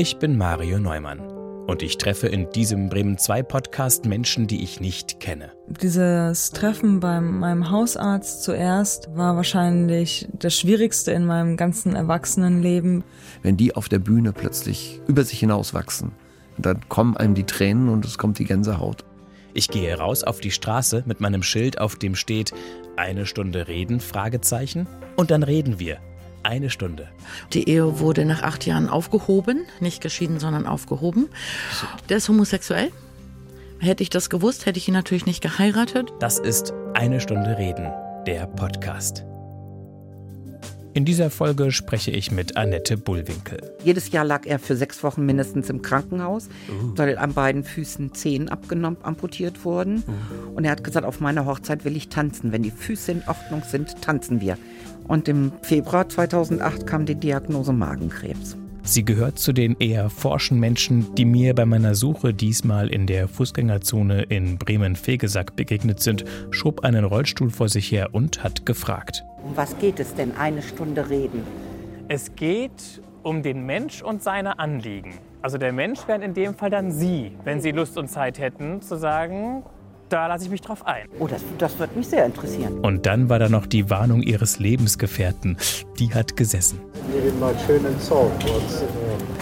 Ich bin Mario Neumann und ich treffe in diesem Bremen 2 Podcast Menschen, die ich nicht kenne. Dieses Treffen bei meinem Hausarzt zuerst war wahrscheinlich das Schwierigste in meinem ganzen Erwachsenenleben. Wenn die auf der Bühne plötzlich über sich hinauswachsen, dann kommen einem die Tränen und es kommt die Gänsehaut. Ich gehe raus auf die Straße mit meinem Schild, auf dem steht eine Stunde reden, Fragezeichen. Und dann reden wir. Eine Stunde. Die Ehe wurde nach acht Jahren aufgehoben, nicht geschieden, sondern aufgehoben. Der ist homosexuell. Hätte ich das gewusst, hätte ich ihn natürlich nicht geheiratet. Das ist Eine Stunde Reden, der Podcast. In dieser Folge spreche ich mit Annette Bullwinkel. Jedes Jahr lag er für sechs Wochen mindestens im Krankenhaus, weil an beiden Füßen Zehen abgenommen, amputiert wurden. Und er hat gesagt, auf meiner Hochzeit will ich tanzen. Wenn die Füße in Ordnung sind, tanzen wir. Und im Februar 2008 kam die Diagnose Magenkrebs. Sie gehört zu den eher forschen Menschen, die mir bei meiner Suche diesmal in der Fußgängerzone in Bremen-Fegesack begegnet sind, schob einen Rollstuhl vor sich her und hat gefragt. Um was geht es denn? Eine Stunde reden. Es geht um den Mensch und seine Anliegen. Also der Mensch wären in dem Fall dann Sie, wenn Sie Lust und Zeit hätten, zu sagen, da lasse ich mich drauf ein. Oh, das, das wird mich sehr interessieren. Und dann war da noch die Warnung ihres Lebensgefährten. Die hat gesessen. Wir gehen mal schön ins Zaunplatz.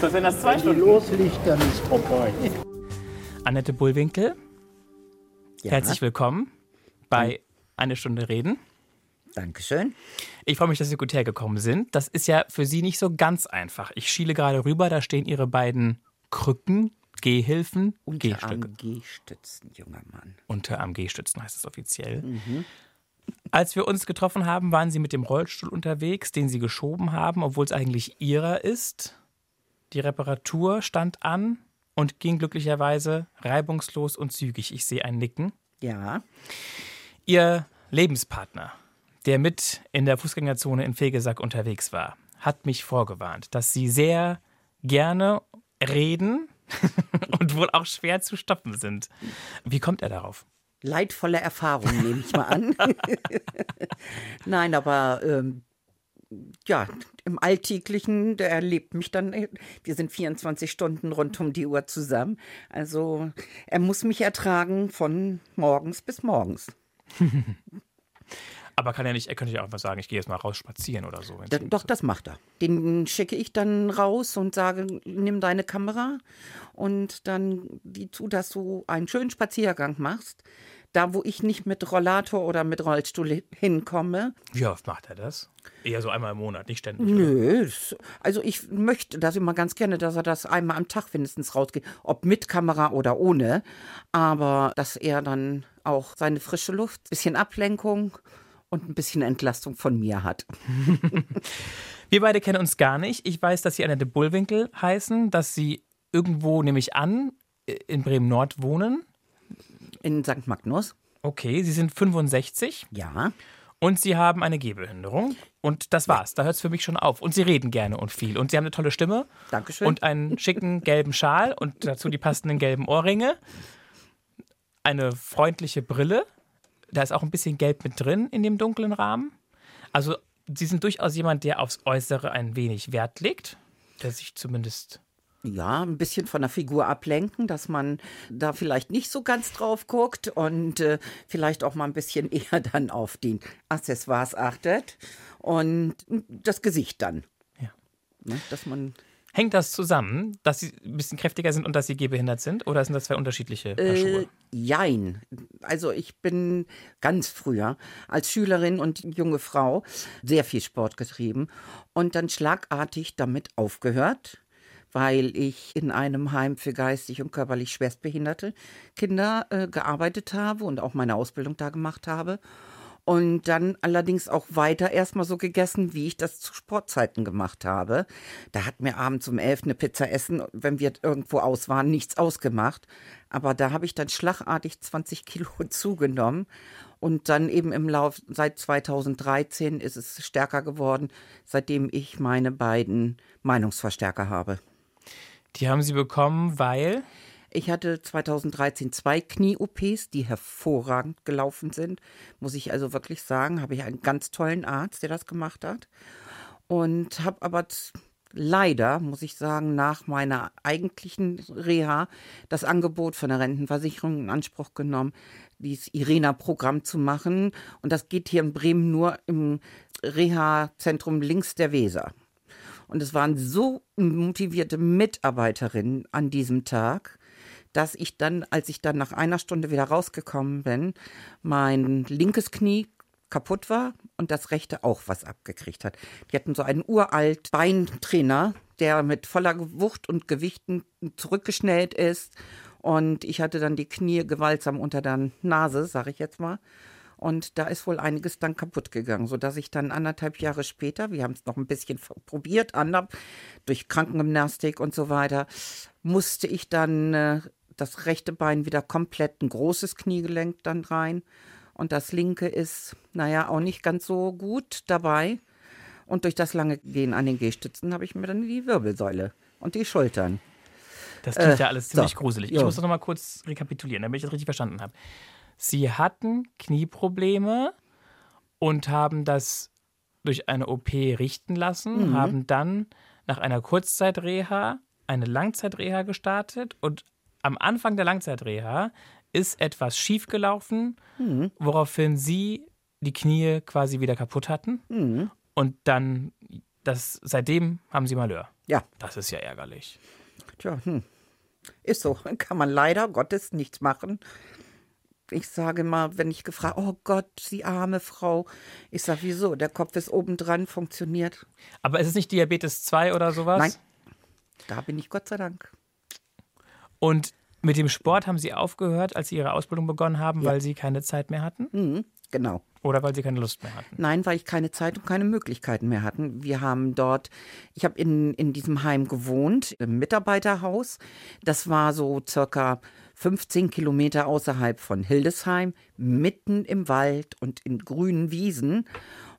So sind das zwei Wenn Stunden. losliegt, dann ist vorbei. Annette Bullwinkel, Ja, herzlich willkommen bei Eine Stunde Reden. Dankeschön. Ich freue mich, dass Sie gut hergekommen sind. Das ist ja für Sie nicht so ganz einfach. Ich schiele gerade rüber, da stehen Ihre beiden Krücken, Gehhilfen. Unterarm G-Stützen, junger Mann. Unterarm G-Stützen heißt es offiziell. Als wir uns getroffen haben, waren Sie mit dem Rollstuhl unterwegs, den Sie geschoben haben, obwohl es eigentlich Ihrer ist. Die Reparatur stand an und ging glücklicherweise reibungslos und zügig. Ich sehe ein Nicken. Ja, Ihr Lebenspartner, der mit in der Fußgängerzone in Fegesack unterwegs war, hat mich vorgewarnt, dass Sie sehr gerne reden und wohl auch schwer zu stoppen sind. Wie kommt er darauf? leidvolle Erfahrung, nehme ich mal an. Nein, aber ähm, ja, im Alltäglichen, der erlebt mich dann, wir sind 24 Stunden rund um die Uhr zusammen. Also er muss mich ertragen von morgens bis morgens. Aber kann er nicht, er könnte ja auch einfach sagen, ich gehe jetzt mal raus spazieren oder so. Da, doch, das macht er. Den schicke ich dann raus und sage, nimm deine Kamera und dann die zu, dass du einen schönen Spaziergang machst. Da, wo ich nicht mit Rollator oder mit Rollstuhl hinkomme, Wie oft macht er das? Eher so einmal im Monat, nicht ständig. Nö, also ich möchte das immer ganz gerne, dass er das einmal am Tag mindestens rausgeht, ob mit Kamera oder ohne, aber dass er dann auch seine frische Luft, bisschen Ablenkung und ein bisschen Entlastung von mir hat. Wir beide kennen uns gar nicht. Ich weiß, dass Sie Annette Bullwinkel heißen, dass Sie irgendwo, nehme ich an, in Bremen-Nord wohnen. In St. Magnus, Okay, Sie sind 65 ja. und Sie haben eine Gehbehinderung. Und das war's. Da hört es für mich schon auf. Und Sie reden gerne und viel. Und Sie haben eine tolle Stimme. Dankeschön. Und einen schicken gelben Schal und dazu die passenden gelben Ohrringe. Eine freundliche Brille. Da ist auch ein bisschen Gelb mit drin in dem dunklen Rahmen. Also, Sie sind durchaus jemand, der aufs Äußere ein wenig Wert legt. Der sich zumindest. Ja, ein bisschen von der Figur ablenken, dass man da vielleicht nicht so ganz drauf guckt und äh, vielleicht auch mal ein bisschen eher dann auf die Accessoires achtet und das Gesicht dann. Ja. Ne, dass man Hängt das zusammen, dass Sie ein bisschen kräftiger sind und dass Sie gehbehindert sind? Oder sind das zwei unterschiedliche Paar Äh, Schuhe? jein. Also ich bin ganz früher als Schülerin und junge Frau sehr viel Sport getrieben und dann schlagartig damit aufgehört, weil ich in einem Heim für geistig und körperlich schwerstbehinderte Kinder äh, gearbeitet habe und auch meine Ausbildung da gemacht habe. Und dann allerdings auch weiter erstmal so gegessen, wie ich das zu Sportzeiten gemacht habe. Da hat mir abends um elf eine Pizza essen, wenn wir irgendwo aus waren, nichts ausgemacht. Aber da habe ich dann schlagartig 20 Kilo zugenommen. Und dann eben im Lauf, seit 2013 ist es stärker geworden, seitdem ich meine beiden Meinungsverstärker habe. Die haben Sie bekommen, weil. Ich hatte 2013 zwei Knie-OPs, die hervorragend gelaufen sind. Muss ich also wirklich sagen, habe ich einen ganz tollen Arzt, der das gemacht hat. Und habe aber leider, muss ich sagen, nach meiner eigentlichen Reha das Angebot von der Rentenversicherung in Anspruch genommen, dieses IRENA-Programm zu machen. Und das geht hier in Bremen nur im Reha-Zentrum links der Weser. Und es waren so motivierte Mitarbeiterinnen an diesem Tag, dass ich dann, als ich dann nach einer Stunde wieder rausgekommen bin, mein linkes Knie kaputt war und das rechte auch was abgekriegt hat. Die hatten so einen uralt Beintrainer, der mit voller Wucht und Gewichten zurückgeschnellt ist. Und ich hatte dann die Knie gewaltsam unter der Nase, sage ich jetzt mal. Und da ist wohl einiges dann kaputt gegangen, sodass ich dann anderthalb Jahre später, wir haben es noch ein bisschen probiert, anderb, durch Krankengymnastik und so weiter, musste ich dann äh, das rechte Bein wieder komplett ein großes Kniegelenk dann rein. Und das linke ist, naja, auch nicht ganz so gut dabei. Und durch das lange Gehen an den Gehstützen habe ich mir dann die Wirbelsäule und die Schultern. Das klingt Äh, ja alles ziemlich so. gruselig. Ich Jo. muss das nochmal kurz rekapitulieren, damit ich das richtig verstanden habe. Sie hatten Knieprobleme und haben das durch eine OP richten lassen, Mhm. haben dann nach einer Kurzzeitreha eine Langzeitreha gestartet und am Anfang der Langzeitreha ist etwas schiefgelaufen, Mhm. woraufhin Sie die Knie quasi wieder kaputt hatten Mhm. und dann das seitdem haben Sie Malheur. Ja, Das ist ja ärgerlich. tja, hm. ist so. Kann man leider Gottes nichts machen. Ich sage mal, wenn ich gefragt, oh Gott, Sie arme Frau. Ich sage, wieso? Der Kopf ist obendran, funktioniert. Aber ist es nicht Diabetes 2 oder sowas? Nein. Da bin ich Gott sei Dank. Und mit dem Sport haben Sie aufgehört, als Sie Ihre Ausbildung begonnen haben, weil Sie keine Zeit mehr hatten? Mhm, genau. Oder weil Sie keine Lust mehr hatten? Nein, weil ich keine Zeit und keine Möglichkeiten mehr hatten. Wir haben dort, ich habe in, in diesem Heim gewohnt, im Mitarbeiterhaus. Das war so circa 15 Kilometer außerhalb von Hildesheim, mitten im Wald und in grünen Wiesen.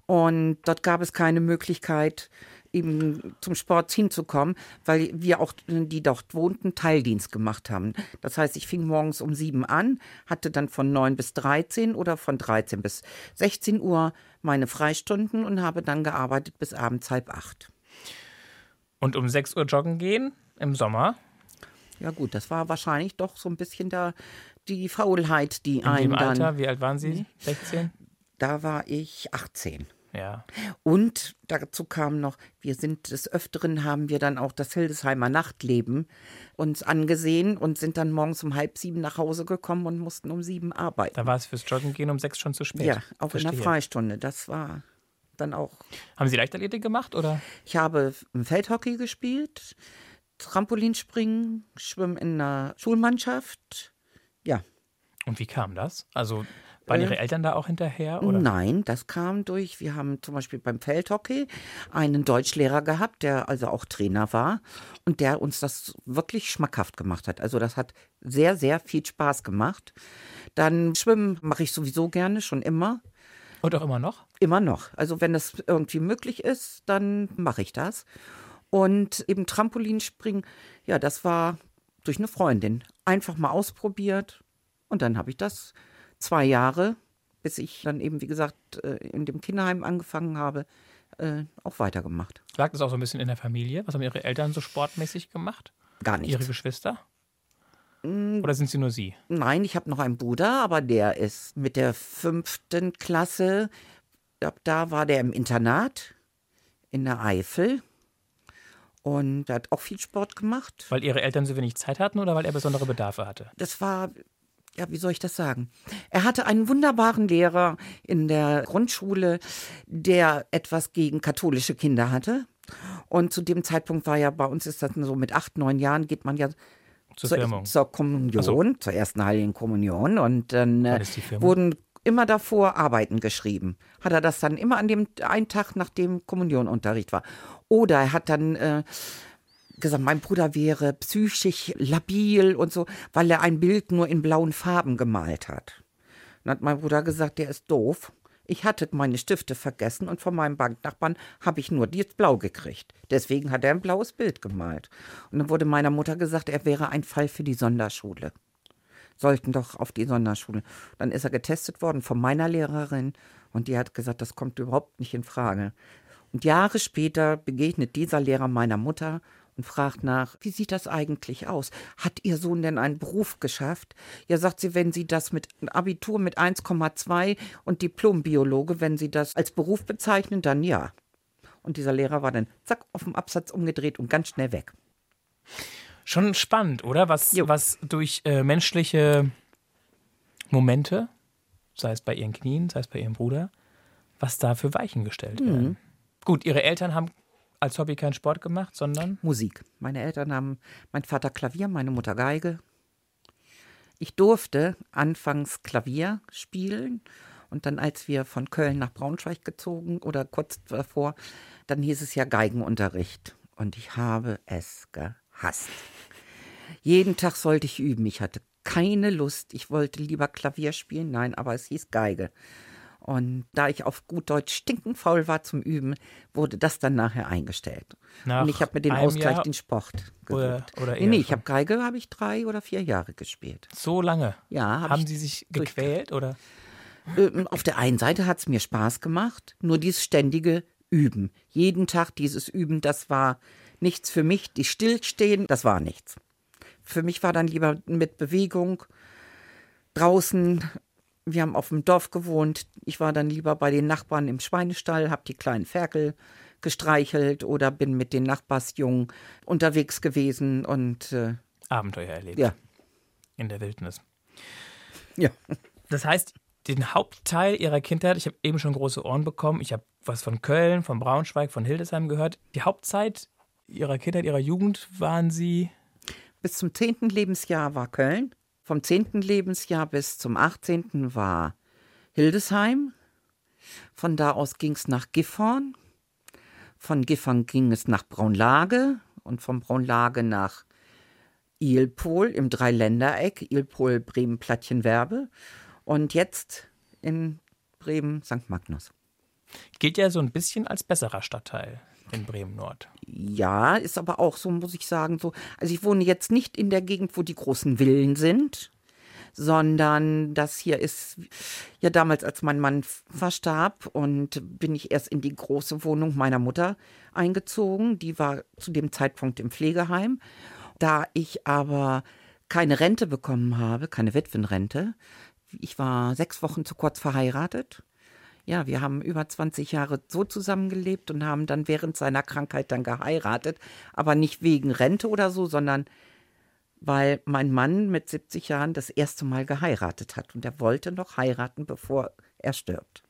Und dort gab es keine Möglichkeit, eben zum Sport hinzukommen, weil wir auch, die dort wohnten, Teildienst gemacht haben. Das heißt, ich fing morgens um sieben an, hatte dann von neun bis 13 oder von 13 bis 16 Uhr meine Freistunden und habe dann gearbeitet bis abends halb acht. Und um 6 Uhr joggen gehen im Sommer? Ja gut, das war wahrscheinlich doch so ein bisschen da die Faulheit, die In einen dem dann. Alter? Wie alt waren Sie? 16? Da war ich 18. Ja. Und dazu kam noch, wir sind des Öfteren, haben wir dann auch das Hildesheimer Nachtleben uns angesehen und sind dann morgens um halb sieben nach Hause gekommen und mussten um sieben arbeiten. Da war es fürs Joggen gehen um 6 schon zu spät. ja, auch in der Verstehe. Freistunde. Das war dann auch. Haben Sie Leichtathletik gemacht oder? Ich habe im Feldhockey gespielt, Trampolinspringen, Schwimmen in der Schulmannschaft. Ja. Und wie kam das? Also waren Äh, Ihre Eltern da auch hinterher? Oder? Nein, das kam durch. Wir haben zum Beispiel beim Feldhockey einen Deutschlehrer gehabt, der also auch Trainer war und der uns das wirklich schmackhaft gemacht hat. Also das hat sehr, sehr viel Spaß gemacht. Dann Schwimmen mache ich sowieso gerne, schon immer. Und auch immer noch? Immer noch. Also wenn das irgendwie möglich ist, dann mache ich das. Und eben Trampolinspringen, ja, das war durch eine Freundin. Einfach mal ausprobiert. Und dann habe ich das zwei Jahre, bis ich dann eben, wie gesagt, äh, in dem Kinderheim angefangen habe, äh, auch weitergemacht. Lag das auch so ein bisschen in der Familie? Was haben Ihre Eltern so sportmäßig gemacht? Gar Ihre nichts. Geschwister? Mm. Oder sind Sie nur Sie? Nein, ich habe noch einen Bruder, aber der ist mit der fünften Klasse, ab da war der im Internat in der Eifel. Und hat auch viel Sport gemacht. Weil Ihre Eltern so wenig Zeit hatten oder weil er besondere Bedarfe hatte? das war, ja, wie soll ich das sagen? Er hatte einen wunderbaren Lehrer in der Grundschule, der etwas gegen katholische Kinder hatte. Und zu dem Zeitpunkt war ja bei uns ist das so mit acht, neun Jahren geht man ja Zur zur, zur Kommunion, zur ersten Heiligen Kommunion. Und dann äh, wurden immer davor Arbeiten geschrieben. Hat er das dann immer an dem einen Tag, nachdem Kommunionunterricht war. Oder er hat dann äh, gesagt, mein Bruder wäre psychisch labil und so, weil er ein Bild nur in blauen Farben gemalt hat. Dann hat mein Bruder gesagt, der ist doof. Ich hatte meine Stifte vergessen und von meinem Banknachbarn habe ich nur das Blau gekriegt. Deswegen hat er ein blaues Bild gemalt. Und dann wurde meiner Mutter gesagt, er wäre ein Fall für die Sonderschule. Sollten doch auf die Sonderschule. Dann ist er getestet worden von meiner Lehrerin und die hat gesagt, das kommt überhaupt nicht in Frage. Und Jahre später begegnet dieser Lehrer meiner Mutter und fragt nach, wie sieht das eigentlich aus? Hat Ihr Sohn denn einen Beruf geschafft? Ja, sagt sie, wenn Sie das mit Abitur mit 1,2 und Diplombiologe, wenn Sie das als Beruf bezeichnen, dann ja. Und dieser Lehrer war dann zack auf dem Absatz umgedreht und ganz schnell weg. Schon spannend, oder? Was, Jo. was durch äh, menschliche Momente, sei es bei ihren Knien, sei es bei ihrem Bruder, was da für Weichen gestellt werden. Gut, ihre Eltern haben als Hobby keinen Sport gemacht, sondern Musik. Meine Eltern haben, mein Vater Klavier, meine Mutter Geige. Ich durfte anfangs Klavier spielen und dann, als wir von Köln nach Braunschweig gezogen oder kurz davor, dann hieß es ja Geigenunterricht und ich habe es gehasst. Jeden Tag sollte ich üben. Ich hatte keine Lust. Ich wollte lieber Klavier spielen. Nein, aber es hieß Geige. Und da ich auf gut Deutsch stinkend faul war zum Üben, wurde das dann nachher eingestellt. Nach und ich habe mir den Ausgleich Jahr den Sport oder, gesucht. oder nee, eher nee, ich habe Geige, habe ich drei oder vier Jahre gespielt. so lange. Ja, hab haben sie sich gequält oder? Ähm, Auf der einen Seite hat es mir Spaß gemacht, nur dieses ständige Üben. Jeden Tag dieses Üben, das war nichts für mich. Die Stillstehen, das war nichts. Für mich war dann lieber mit Bewegung draußen. Wir haben auf dem Dorf gewohnt. Ich war dann lieber bei den Nachbarn im Schweinestall, habe die kleinen Ferkel gestreichelt oder bin mit den Nachbarsjungen unterwegs gewesen und äh, Abenteuer erlebt ja, in der Wildnis. ja. Das heißt, den Hauptteil ihrer Kindheit, ich habe eben schon große Ohren bekommen, ich habe was von Köln, von Braunschweig, von Hildesheim gehört. Die Hauptzeit ihrer Kindheit, ihrer Jugend waren sie Bis zum 10. Lebensjahr war Köln. Vom 10. Lebensjahr bis zum 18. war Hildesheim. Von da aus ging es nach Gifhorn. Von Gifhorn ging es nach Braunlage und von Braunlage nach Ilpol im Dreiländereck. Ilpol, Bremen, Plattchenwerbe. Und jetzt in Bremen, St. Magnus. gilt ja so ein bisschen als besserer Stadtteil in Bremen Nord. Ja, ist aber auch so, muss ich sagen, so. Also ich wohne jetzt nicht in der Gegend, wo die großen Villen sind, sondern das hier ist ja damals, als mein Mann verstarb und bin ich erst in die große Wohnung meiner Mutter eingezogen. Die war zu dem Zeitpunkt im Pflegeheim. Da ich aber keine Rente bekommen habe, keine Witwenrente, ich war sechs Wochen zu kurz verheiratet. Ja, wir haben über 20 Jahre so zusammengelebt und haben dann während seiner Krankheit dann geheiratet, aber nicht wegen Rente oder so, sondern weil mein Mann mit 70 Jahren das erste Mal geheiratet hat und er wollte noch heiraten, bevor er stirbt.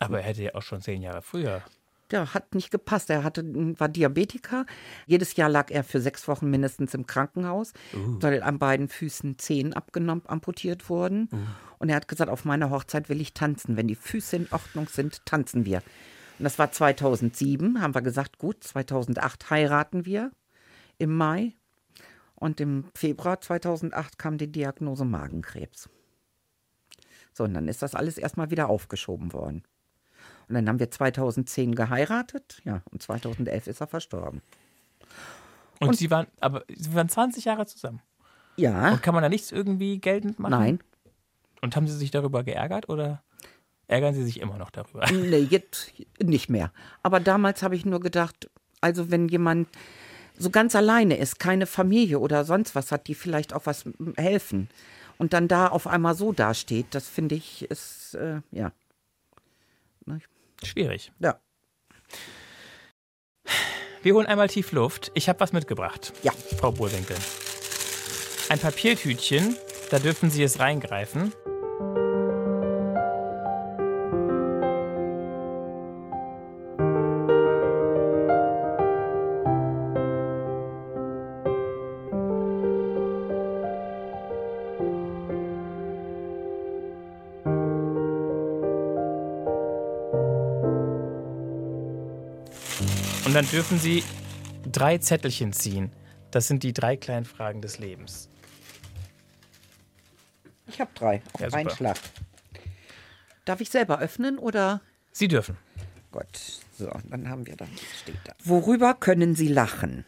Aber er hätte ja auch schon zehn Jahre früher. Ja, hat nicht gepasst. Er hatte, war Diabetiker. Jedes Jahr lag er für sechs Wochen mindestens im Krankenhaus, weil an beiden Füßen Zehen abgenommen, amputiert wurden. Und er hat gesagt, auf meiner Hochzeit will ich tanzen. Wenn die Füße in Ordnung sind, tanzen wir. Und das war 2007, haben wir gesagt, gut, 2008 heiraten wir im Mai. Und im Februar 2008 kam die Diagnose Magenkrebs. So, und dann ist das alles erstmal wieder aufgeschoben worden. Und dann haben wir 2010 geheiratet, ja, und 2011 ist er verstorben. Und, sie waren, aber sie waren 20 Jahre zusammen. Ja, Und kann man da nichts irgendwie geltend machen? nein, Und haben sie sich darüber geärgert oder ärgern sie sich immer noch darüber? nee, jetzt nicht mehr. Aber damals habe ich nur gedacht, also wenn jemand so ganz alleine ist, keine Familie oder sonst was hat, die vielleicht auch was helfen und dann da auf einmal so dasteht, das finde ich ist, äh, ja. Schwierig. Ja, Wir holen einmal tief Luft. Ich habe was mitgebracht. Ja. Frau Burwinkel. Ein Papiertütchen, da dürfen Sie es reingreifen. Dann dürfen Sie drei Zettelchen ziehen. Das sind die drei kleinen Fragen des Lebens. ich habe drei auf Ja, einen Schlag. Darf ich selber öffnen oder? Sie dürfen. Gott, so, dann haben wir da, was steht da. Worüber können Sie lachen?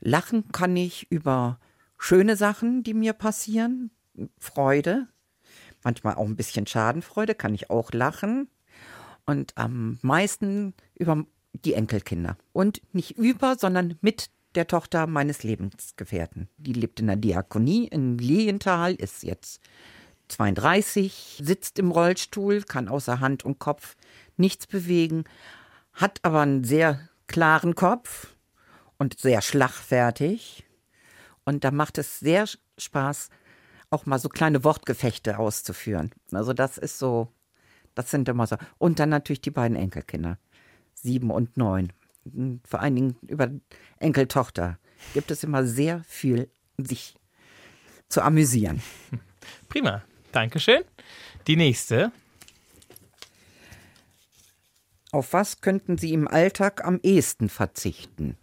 Lachen kann ich über schöne Sachen, die mir passieren, Freude, manchmal auch ein bisschen Schadenfreude, kann ich auch lachen. Und am meisten über die Enkelkinder. Und nicht über, sondern mit der Tochter meines Lebensgefährten. Die lebt in der Diakonie in Lilienthal, ist jetzt 32, sitzt im Rollstuhl, kann außer Hand und Kopf nichts bewegen, hat aber einen sehr klaren Kopf und sehr schlagfertig. Und da macht es sehr Spaß, auch mal so kleine Wortgefechte auszuführen. Also das ist so, das sind immer so. Und dann natürlich die beiden Enkelkinder, sieben und neun. Vor allen Dingen über Enkeltochter gibt es immer sehr viel, sich zu amüsieren. Prima. Dankeschön. Die nächste. Auf was könnten Sie im Alltag am ehesten verzichten?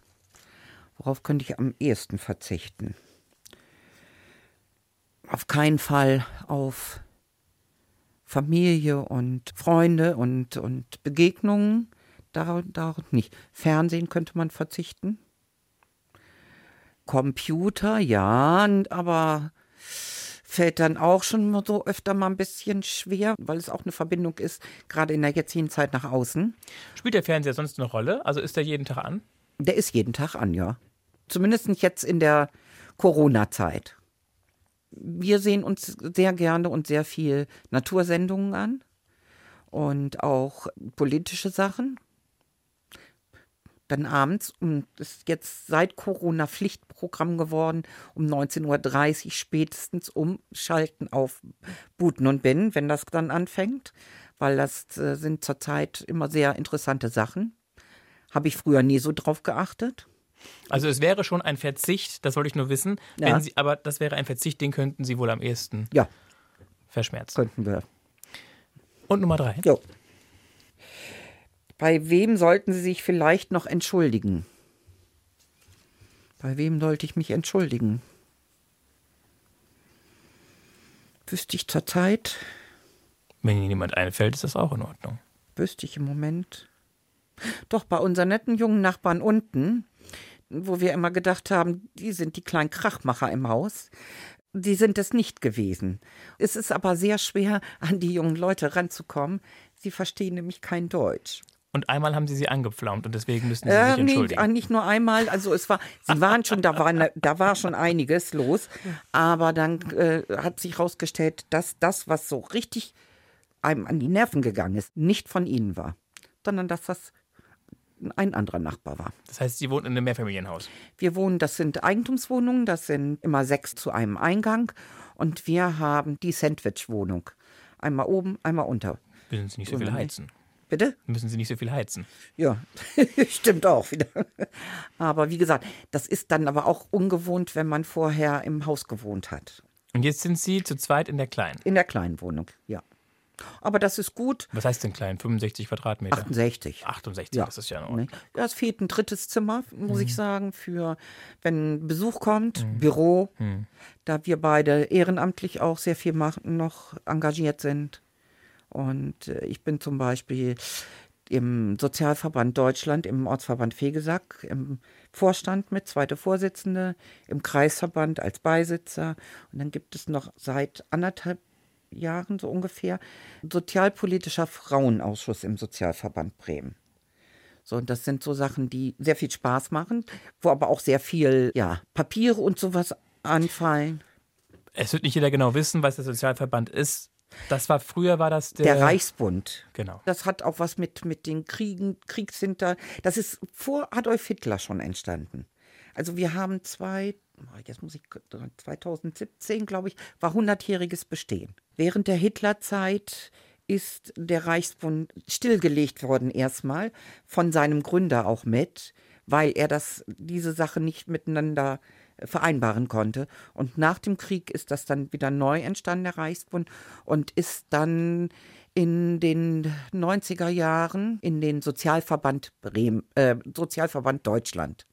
Worauf könnte ich am ehesten verzichten? Auf keinen Fall auf Familie und Freunde und, und Begegnungen. Darauf, darauf nicht. Fernsehen könnte man verzichten. Computer, ja, aber fällt dann auch schon so öfter mal ein bisschen schwer, weil es auch eine Verbindung ist, gerade in der jetzigen Zeit nach außen. Spielt der Fernseher sonst eine Rolle? Also ist der jeden Tag an? Der ist jeden Tag an, ja. Zumindest nicht jetzt in der Corona-Zeit. Wir sehen uns sehr gerne und sehr viel Natursendungen an und auch politische Sachen. Dann abends, und das ist jetzt seit Corona Pflichtprogramm geworden, um 19.30 Uhr spätestens umschalten auf Buten und Binnen, wenn das dann anfängt, weil das äh, sind zurzeit immer sehr interessante Sachen. Habe ich früher nie so drauf geachtet. Also es wäre schon ein Verzicht, das wollte ich nur wissen. Ja. Wenn Sie, aber das wäre ein Verzicht, den könnten Sie wohl am ehesten Ja, verschmerzen. könnten wir. Und Nummer drei. Jo. Bei wem sollten Sie sich vielleicht noch entschuldigen? Bei wem sollte ich mich entschuldigen? Wüsste ich zurzeit, Wenn Ihnen jemand einfällt, ist das auch in Ordnung. wüsste ich im Moment. Doch bei unseren netten jungen Nachbarn unten, wo wir immer gedacht haben, die sind die kleinen Krachmacher im Haus. Die sind es nicht gewesen. Es ist aber sehr schwer, an die jungen Leute ranzukommen. Sie verstehen nämlich kein Deutsch. Und einmal haben Sie sie angepflaumt und deswegen müssen Sie Äh, sich nee, entschuldigen. äh, nicht nur einmal. Also es war, sie waren schon, da war, ne- da war schon einiges los. Aber dann äh, hat sich herausgestellt, dass das, was so richtig einem an die Nerven gegangen ist, nicht von ihnen war, sondern dass das ein anderer Nachbar war. Das heißt, Sie wohnen in einem Mehrfamilienhaus. Wir wohnen, das sind Eigentumswohnungen, das sind immer sechs zu einem Eingang. Und wir haben die Sandwich-Wohnung. Einmal oben, einmal unter. Müssen Sie nicht so viel heizen. Bitte? Müssen Sie nicht so viel heizen. Ja, stimmt auch wieder. Aber wie gesagt, das ist dann aber auch ungewohnt, wenn man vorher im Haus gewohnt hat. Und jetzt sind Sie zu zweit in der kleinen. In der kleinen Wohnung, ja. Aber das ist gut. Was heißt denn klein? 65 Quadratmeter? 68. 68, Ja. das ist ja in Ordnung. Ja, es fehlt ein drittes Zimmer, muss Mhm. ich sagen, für wenn Besuch kommt, Büro, Mhm. da wir beide ehrenamtlich auch sehr viel machen, noch engagiert sind. Und äh, ich bin zum Beispiel im Sozialverband Deutschland, im Ortsverband Fegesack, im Vorstand mit, zweite Vorsitzende, im Kreisverband als Beisitzer. Und dann gibt es noch seit anderthalb Jahren so ungefähr sozialpolitischer Frauenausschuss im Sozialverband Bremen. So, und das sind so Sachen, die sehr viel Spaß machen, wo aber auch sehr viel, ja, Papiere und sowas anfallen. Es wird nicht jeder genau wissen, was der Sozialverband ist. Das war früher war das der, Der Reichsbund. Genau. Das hat auch was mit, mit den Kriegen, Kriegshinter. Das ist vor Adolf Hitler schon entstanden. Also wir haben zwei, jetzt muss ich 2017, glaube ich, war 100-jähriges Bestehen. Während der Hitlerzeit ist der Reichsbund stillgelegt worden erstmal von seinem Gründer auch mit, weil er das diese Sache nicht miteinander vereinbaren konnte. Und nach dem Krieg ist das dann wieder neu entstanden, der Reichsbund, und ist dann in den 90er Jahren in den Sozialverband Bremen, äh, Sozialverband Deutschland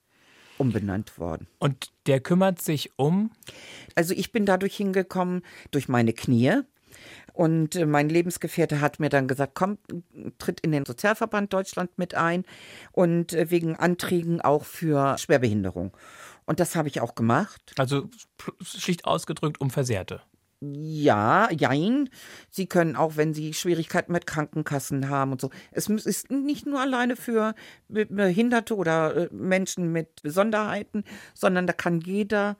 umbenannt worden. Und der kümmert sich um. Also ich bin dadurch hingekommen durch meine Knie. Und mein Lebensgefährte hat mir dann gesagt, komm, tritt in den Sozialverband Deutschland mit ein und wegen Anträgen auch für Schwerbehinderung. Und das habe ich auch gemacht. Also schlicht ausgedrückt um Versehrte. Ja, jein. Sie können auch, wenn Sie Schwierigkeiten mit Krankenkassen haben und so. Es ist nicht nur alleine für Be- Behinderte oder äh, Menschen mit Besonderheiten, sondern da kann jeder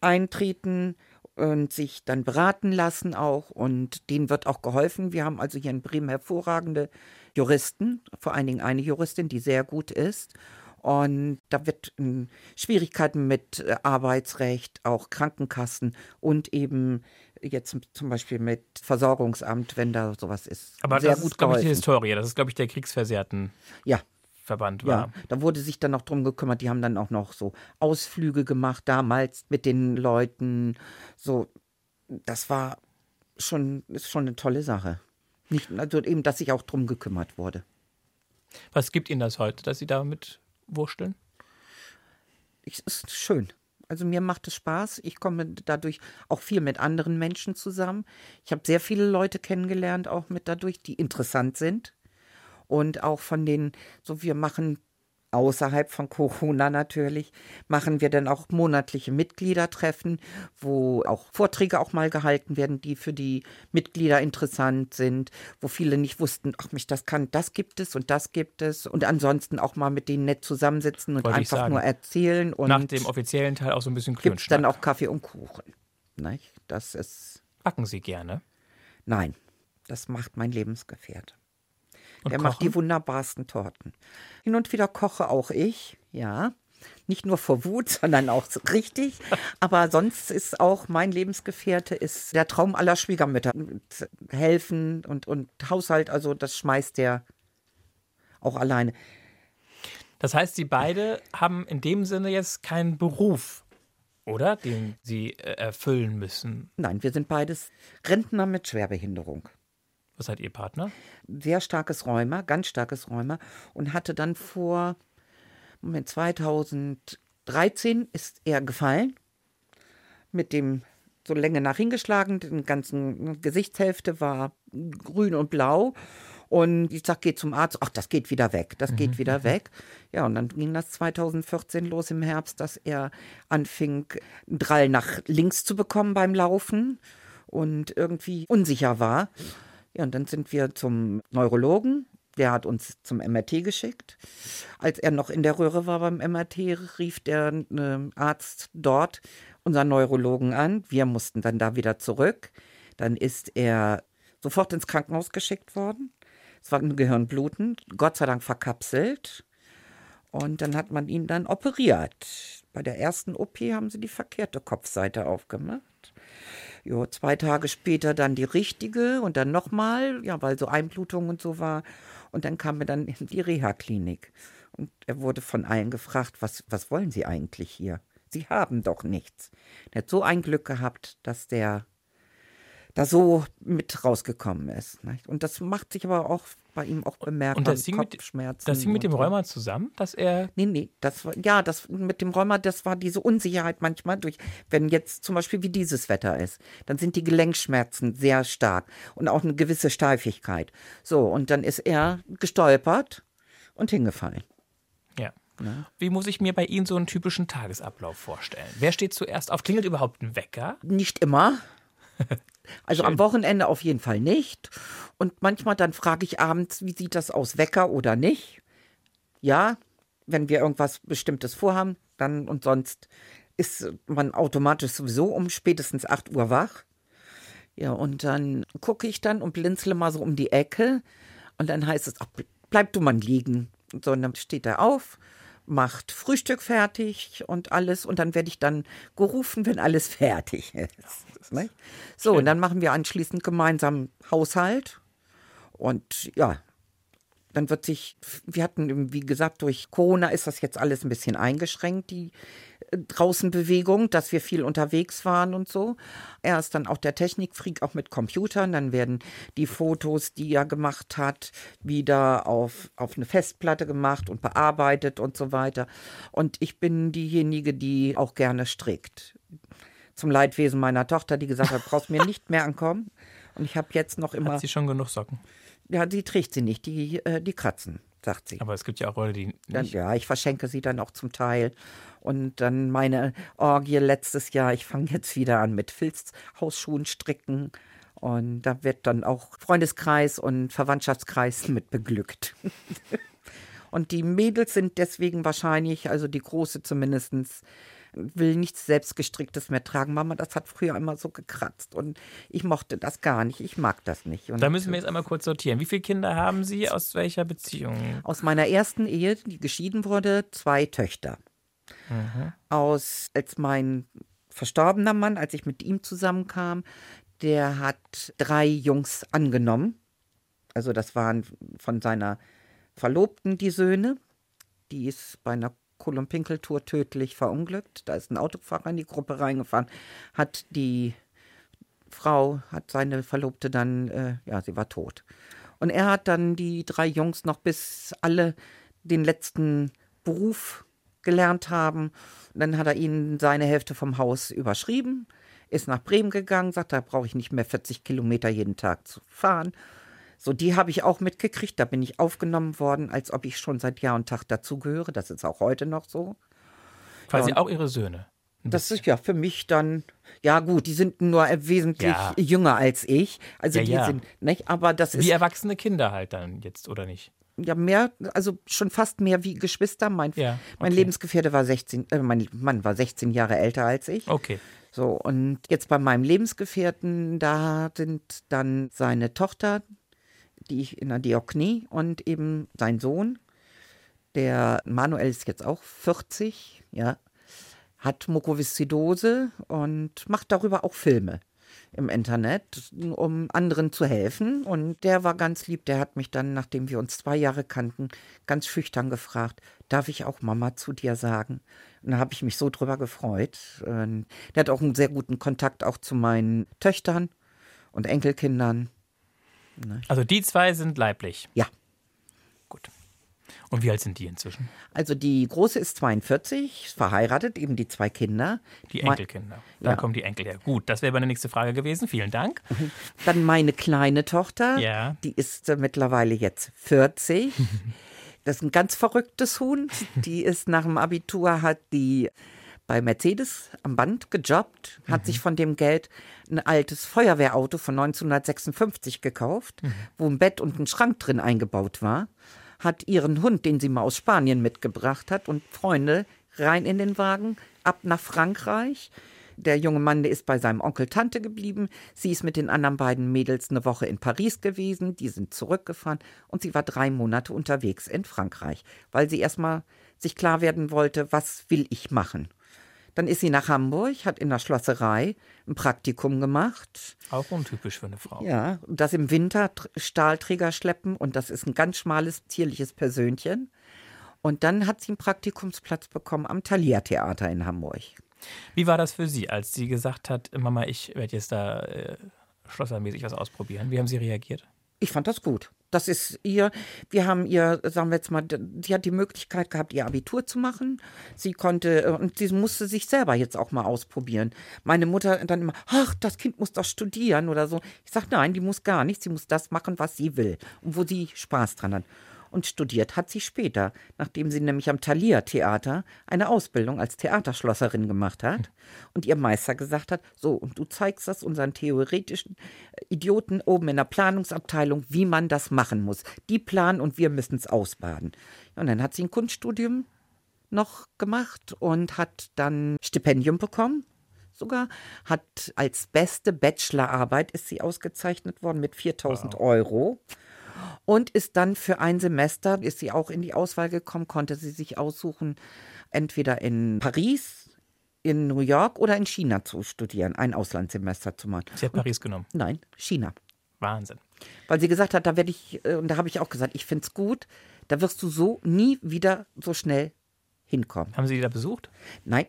eintreten und sich dann beraten lassen auch und denen wird auch geholfen. Wir haben also hier in Bremen hervorragende Juristen, vor allen Dingen eine Juristin, die sehr gut ist. Und da wird Schwierigkeiten mit äh, Arbeitsrecht, auch Krankenkassen und eben jetzt zum Beispiel mit Versorgungsamt, wenn da sowas ist, Aber sehr das gut ist, glaube ich, die. Historie. Das ist, glaube ich, der Kriegsversehrten Ja, Verband ja, war. da wurde sich dann noch drum gekümmert. Die haben dann auch noch so Ausflüge gemacht damals mit den Leuten. So, das war schon, ist schon eine tolle Sache. Nicht, also eben, dass sich auch drum gekümmert wurde. Was gibt Ihnen das heute, dass Sie damit wursteln? Es ist schön. Also mir macht es Spaß. Ich komme dadurch auch viel mit anderen Menschen zusammen. Ich habe sehr viele Leute kennengelernt, auch mit dadurch, die interessant sind. Und auch von den, so wir machen außerhalb von Corona natürlich, machen wir dann auch monatliche Mitgliedertreffen, wo auch Vorträge auch mal gehalten werden, die für die Mitglieder interessant sind, wo viele nicht wussten, ach mich, das kann, das gibt es und das gibt es. Und ansonsten auch mal mit denen nett zusammensitzen und Wollte einfach nur erzählen. Und Nach dem offiziellen Teil auch so ein bisschen gibt es dann Klönschnack. auch Kaffee und Kuchen. Nicht? Das ist, Backen Sie gerne. nein, das macht mein Lebensgefährte. Und Der kochen? macht die wunderbarsten Torten. Hin und wieder koche auch ich, ja. Nicht nur vor Wut, sondern auch richtig. Aber sonst ist auch mein Lebensgefährte ist der Traum aller Schwiegermütter. Mit Helfen und, und Haushalt, also das schmeißt der auch alleine. Das heißt, Sie beide haben in dem Sinne jetzt keinen Beruf, oder? Den Sie äh, erfüllen müssen. Nein, wir sind beides Rentner mit Schwerbehinderung. Was hat Ihr Partner? sehr starkes Rheuma, ganz starkes Rheuma und hatte dann vor, Moment, 2013 ist er gefallen, mit dem so Länge nach hingeschlagen, die ganze Gesichtshälfte war grün und blau. Und ich sag, geh zum Arzt. Ach, das geht wieder weg. Das geht wieder weg. Ja, und dann ging das 2014 los im Herbst, dass er anfing, einen Drall nach links zu bekommen beim Laufen und irgendwie unsicher war. Ja, und dann sind wir zum Neurologen. Der hat uns zum MRT geschickt. Als er noch in der Röhre war beim MRT, rief der äh, Arzt dort unseren Neurologen an. Wir mussten dann da wieder zurück. Dann ist er sofort ins Krankenhaus geschickt worden. Es war ein Gehirnbluten, Gott sei Dank verkapselt. Und dann hat man ihn dann operiert. Bei der ersten OP haben sie die verkehrte Kopfseite aufgemacht. Jo, zwei Tage später dann die richtige und dann nochmal, ja, weil so Einblutung und so war. Und dann kam er dann in die Reha-Klinik. Und er wurde von allen gefragt, was, was wollen Sie eigentlich hier? Sie haben doch nichts. Der hat so ein Glück gehabt, dass der da so mit rausgekommen ist. Nicht? Und das macht sich aber auch bei ihm auch bemerkbar. Und das hing, mit, das hing mit dem. Rheuma zusammen, dass er. Nee, nee, das war, ja, das mit dem Rheuma, das war diese Unsicherheit manchmal durch, wenn jetzt zum Beispiel wie dieses Wetter ist, dann sind die Gelenkschmerzen sehr stark und auch eine gewisse Steifigkeit. So, und dann ist er gestolpert und hingefallen. Ja. Wie muss ich mir bei Ihnen so einen typischen Tagesablauf vorstellen? Wer steht zuerst auf? Klingelt überhaupt ein Wecker? Nicht immer. Also am Wochenende auf jeden Fall nicht. Und manchmal dann frage ich abends, wie sieht das aus, Wecker oder nicht? Ja, wenn wir irgendwas Bestimmtes vorhaben, dann und sonst ist man automatisch sowieso um spätestens 8 Uhr wach. Ja, und dann gucke ich dann und blinzle mal so um die Ecke. Und dann heißt es, ach, bleib du mal liegen. Und so, und dann steht er auf, macht Frühstück fertig und alles. Und dann werde ich dann gerufen, wenn alles fertig ist. Ne? So, und dann machen wir anschließend gemeinsam Haushalt. Und ja, dann wird sich, wir hatten, wie gesagt, durch Corona ist das jetzt alles ein bisschen eingeschränkt, die äh, Draußenbewegung, dass wir viel unterwegs waren und so. Er ist dann auch der Technikfreak, auch mit Computern. Dann werden die Fotos, die er gemacht hat, wieder auf, auf eine Festplatte gemacht und bearbeitet und so weiter. Und ich bin diejenige, die auch gerne strickt. Zum Leidwesen meiner Tochter, die gesagt hat, brauchst mir nicht mehr ankommen. Und ich habe jetzt noch immer Hat sie schon genug Socken? Ja, die trägt sie nicht, die, äh, die kratzen. sagt sie. Aber es gibt ja auch Leute, die Dann, nicht. ja, ich verschenke sie dann auch zum Teil. Und dann meine Orgie letztes Jahr, ich fange jetzt wieder an mit Filzhausschuhen stricken. Und da wird dann auch Freundeskreis und Verwandtschaftskreis mit beglückt. und die Mädels sind deswegen wahrscheinlich, also die große zumindestens will nichts selbstgestricktes mehr tragen. Mama, das hat früher immer so gekratzt und ich mochte das gar nicht. Ich mag das nicht. Und Da müssen wir jetzt einmal kurz sortieren. Wie viele Kinder haben Sie? Aus welcher Beziehung? aus meiner ersten Ehe, die geschieden wurde, zwei Töchter. Aus, als mein verstorbener Mann, als ich mit ihm zusammenkam, der hat drei Jungs angenommen. Also das waren von seiner Verlobten die Söhne. Die ist bei einer Kolumbinkeltour tödlich verunglückt. Da ist ein Autofahrer in die Gruppe reingefahren, hat die Frau, hat seine Verlobte dann, äh, ja, sie war tot. Und er hat dann die drei Jungs noch bis alle den letzten Beruf gelernt haben. Und dann hat er ihnen seine Hälfte vom Haus überschrieben, ist nach Bremen gegangen, sagt, da brauche ich nicht mehr 40 Kilometer jeden Tag zu fahren. So, die habe ich auch mitgekriegt. Da bin ich aufgenommen worden, als ob ich schon seit Jahr und Tag dazugehöre. Das ist auch heute noch so. Quasi Ja, auch Ihre Söhne. Das ist ja für mich dann, ja gut, die sind nur wesentlich Ja. jünger als ich. Also Ja, die sind, nicht? Aber das ist Wie erwachsene Kinder halt dann jetzt, oder nicht? ja mehr, also schon fast mehr wie Geschwister. Mein, Ja, mein okay. Lebensgefährte war 16, äh, mein Mann war 16 Jahre älter als ich. Okay. So, und jetzt bei meinem Lebensgefährten, da sind dann seine Tochter, die ich in der Dioknie und eben sein Sohn, der Manuel ist jetzt auch 40, ja, hat Mukoviszidose und macht darüber auch Filme im Internet, um anderen zu helfen. Und der war ganz lieb. Der hat mich dann, nachdem wir uns zwei Jahre kannten, ganz schüchtern gefragt, darf ich auch Mama zu dir sagen? Und da habe ich mich so drüber gefreut. Und der hat auch einen sehr guten Kontakt auch zu meinen Töchtern und Enkelkindern. Also die zwei sind leiblich. Ja. Gut. Und wie alt sind die inzwischen? Also die große ist 42, ist verheiratet, eben die zwei Kinder. Die Enkelkinder. Da Ja. kommen die Enkel her. Gut, das wäre meine nächste Frage gewesen. Vielen Dank. Dann meine kleine Tochter, Ja. die ist äh, mittlerweile jetzt 40. Das ist ein ganz verrücktes Huhn. Die ist nach dem Abitur, hat die bei Mercedes am Band gejobbt, hat sich von dem Geld ein altes Feuerwehrauto von 1956 gekauft, wo ein Bett und ein Schrank drin eingebaut war, hat ihren Hund, den sie mal aus Spanien mitgebracht hat, und Freunde rein in den Wagen, ab nach Frankreich. Der junge Mann, der ist bei seinem Onkel Tante geblieben. Sie ist mit den anderen beiden Mädels eine Woche in Paris gewesen. Die sind zurückgefahren und sie war drei Monate unterwegs in Frankreich, weil sie erstmal sich klar werden wollte, was will ich machen. Dann ist sie nach Hamburg, hat in der Schlosserei ein Praktikum gemacht. Auch untypisch für eine Frau. Ja, das im Winter Tr- Stahlträger schleppen und das ist ein ganz schmales, zierliches Persönchen. Und dann hat sie einen Praktikumsplatz bekommen am Thalia Theater in Hamburg. Wie war das für Sie, als sie gesagt hat, Mama, ich werde jetzt da äh, schlossermäßig was ausprobieren? Wie haben Sie reagiert? Ich fand das gut. Das ist ihr, wir haben ihr, sagen wir jetzt mal, sie hat die Möglichkeit gehabt, ihr Abitur zu machen. Sie konnte, äh, und sie musste sich selber jetzt auch mal ausprobieren. Meine Mutter dann immer, ach, das Kind muss doch studieren oder so. Ich sage, nein, die muss gar nicht. Sie muss das machen, was sie will und wo sie Spaß dran hat. Und studiert hat sie später, nachdem sie nämlich am Thalia Theater eine Ausbildung als Theaterschlosserin gemacht hat und ihr Meister gesagt hat, so, und du zeigst das unseren theoretischen äh, Idioten oben in der Planungsabteilung, wie man das machen muss. Die planen und wir müssen es ausbaden. Und dann hat sie ein Kunststudium noch gemacht und hat dann Stipendium bekommen. Sogar hat als beste Bachelorarbeit ist sie ausgezeichnet worden mit 4000 Euro und ist dann für ein Semester, ist sie auch in die Auswahl gekommen, konnte sie sich aussuchen, entweder in Paris, in New York oder in China zu studieren, ein Auslandssemester zu machen. Sie hat Paris genommen. Nein, China. Wahnsinn. Weil sie gesagt hat, da werde ich, äh, und da habe ich auch gesagt, ich finde es gut, da wirst du so nie wieder so schnell hinkommen. Haben Sie die da besucht? Nein.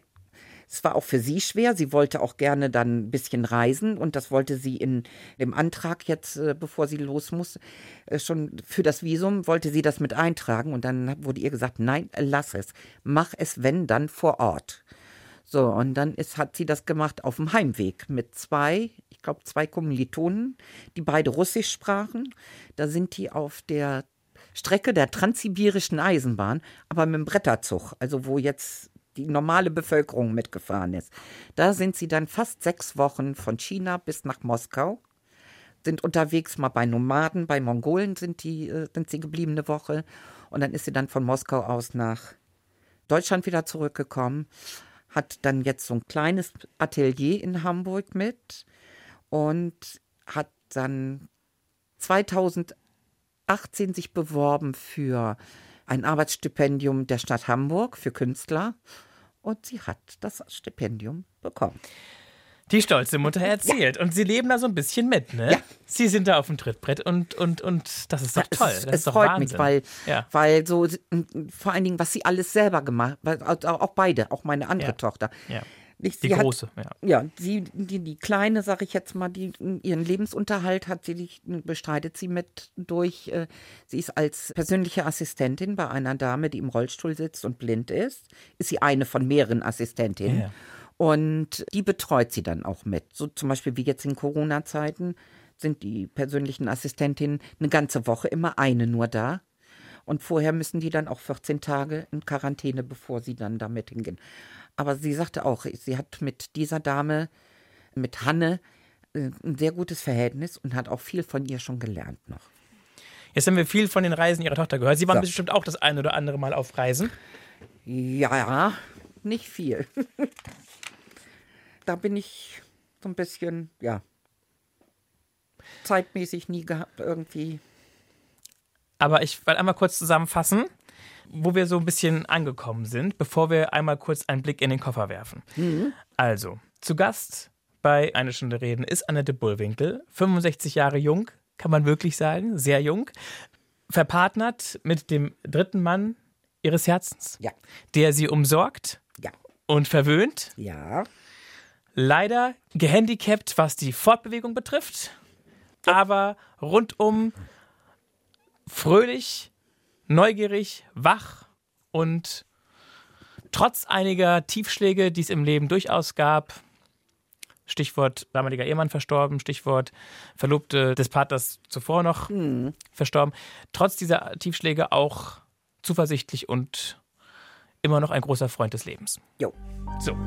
Es war auch für sie schwer. Sie wollte auch gerne dann ein bisschen reisen und das wollte sie in dem Antrag jetzt, äh, bevor sie los muss, äh, schon für das Visum wollte sie das mit eintragen und dann wurde ihr gesagt, nein, lass es. Mach es, wenn, dann vor Ort. So, und dann ist, hat sie das gemacht auf dem Heimweg mit zwei, ich glaube, zwei Kommilitonen, die beide Russisch sprachen. Da sind die auf der Strecke der transsibirischen Eisenbahn, aber mit dem Bretterzug, also wo jetzt die normale Bevölkerung mitgefahren ist. Da sind sie dann fast sechs Wochen von China bis nach Moskau, sind unterwegs mal bei Nomaden, bei Mongolen sind, die, äh, sind sie geblieben eine Woche und dann ist sie dann von Moskau aus nach Deutschland wieder zurückgekommen, hat dann jetzt so ein kleines Atelier in Hamburg mit und hat dann 2018 sich beworben für ein Arbeitsstipendium der Stadt Hamburg für Künstler und sie hat das Stipendium bekommen. Die stolze Mutter erzählt. Und sie leben da so ein bisschen mit, ne? Ja. Sie sind da auf dem Trittbrett und, und, und das ist doch Ja, toll. Es, das es ist doch freut Wahnsinn. mich, weil, Ja. weil so vor allen Dingen, was sie alles selber gemacht, weil auch auch beide, auch meine andere Ja. Tochter. Nicht, Die sie hat- große, ja. Ja, sie, die, die kleine, sag ich jetzt mal, die ihren Lebensunterhalt hat sie, bestreitet sie mit durch. Äh, sie ist als persönliche Assistentin bei einer Dame, die im Rollstuhl sitzt und blind ist. Ist sie eine von mehreren Assistentinnen. Ja. Und die betreut sie dann auch mit. So zum Beispiel wie jetzt in Corona-Zeiten sind die persönlichen Assistentinnen eine ganze Woche immer eine nur da. Und vorher müssen die dann auch 14 Tage in Quarantäne, bevor sie dann damit hingehen. Aber sie sagte auch, sie hat mit dieser Dame, mit Hanne, äh, ein sehr gutes Verhältnis und hat auch viel von ihr schon gelernt noch. Jetzt haben wir viel von den Reisen ihrer Tochter gehört. Sie waren So. bestimmt auch das eine oder andere Mal auf Reisen. Ja, nicht viel. da bin ich so ein bisschen, ja, zeitmäßig nie gehabt irgendwie. Aber ich will einmal kurz zusammenfassen, wo wir so ein bisschen angekommen sind, bevor wir einmal kurz einen Blick in den Koffer werfen. Also, zu Gast bei Eine Stunde Reden ist Annette Bullwinkel, 65 Jahre jung, kann man wirklich sagen, sehr jung, verpartnert mit dem dritten Mann ihres Herzens, Ja, der sie umsorgt ja, und verwöhnt, ja. leider gehandicapt, was die Fortbewegung betrifft, aber rundum fröhlich, neugierig, wach und trotz einiger Tiefschläge, die es im Leben durchaus gab, Stichwort damaliger Ehemann verstorben, Stichwort Verlobte des Partners zuvor noch verstorben, trotz dieser Tiefschläge auch zuversichtlich und immer noch ein großer Freund des Lebens. Jo. So.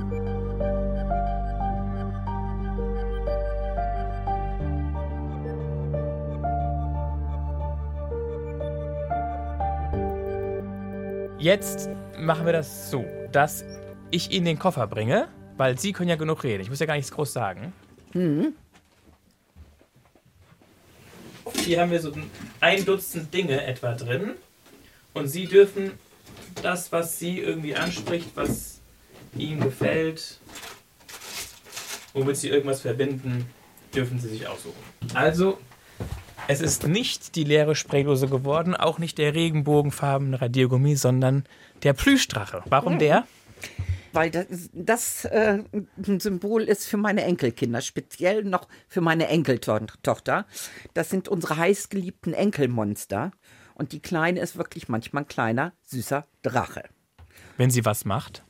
Jetzt machen wir das so, dass ich Ihnen den Koffer bringe, weil Sie können ja genug reden. Ich muss ja gar nichts groß sagen. Hier haben wir so ein Dutzend Dinge etwa drin. Und Sie dürfen das, was Sie irgendwie anspricht, was Ihnen gefällt, womit Sie irgendwas verbinden, dürfen Sie sich aussuchen. Also, es ist nicht die leere Spraydose geworden, auch nicht der regenbogenfarbene Radiergummi, sondern der Plüschdrache. Warum der? Weil das, das äh, ein Symbol ist für meine Enkelkinder, speziell noch für meine Enkeltochter. Das sind unsere heißgeliebten Enkelmonster. Und die Kleine ist wirklich manchmal ein kleiner, süßer Drache. Wenn sie was macht.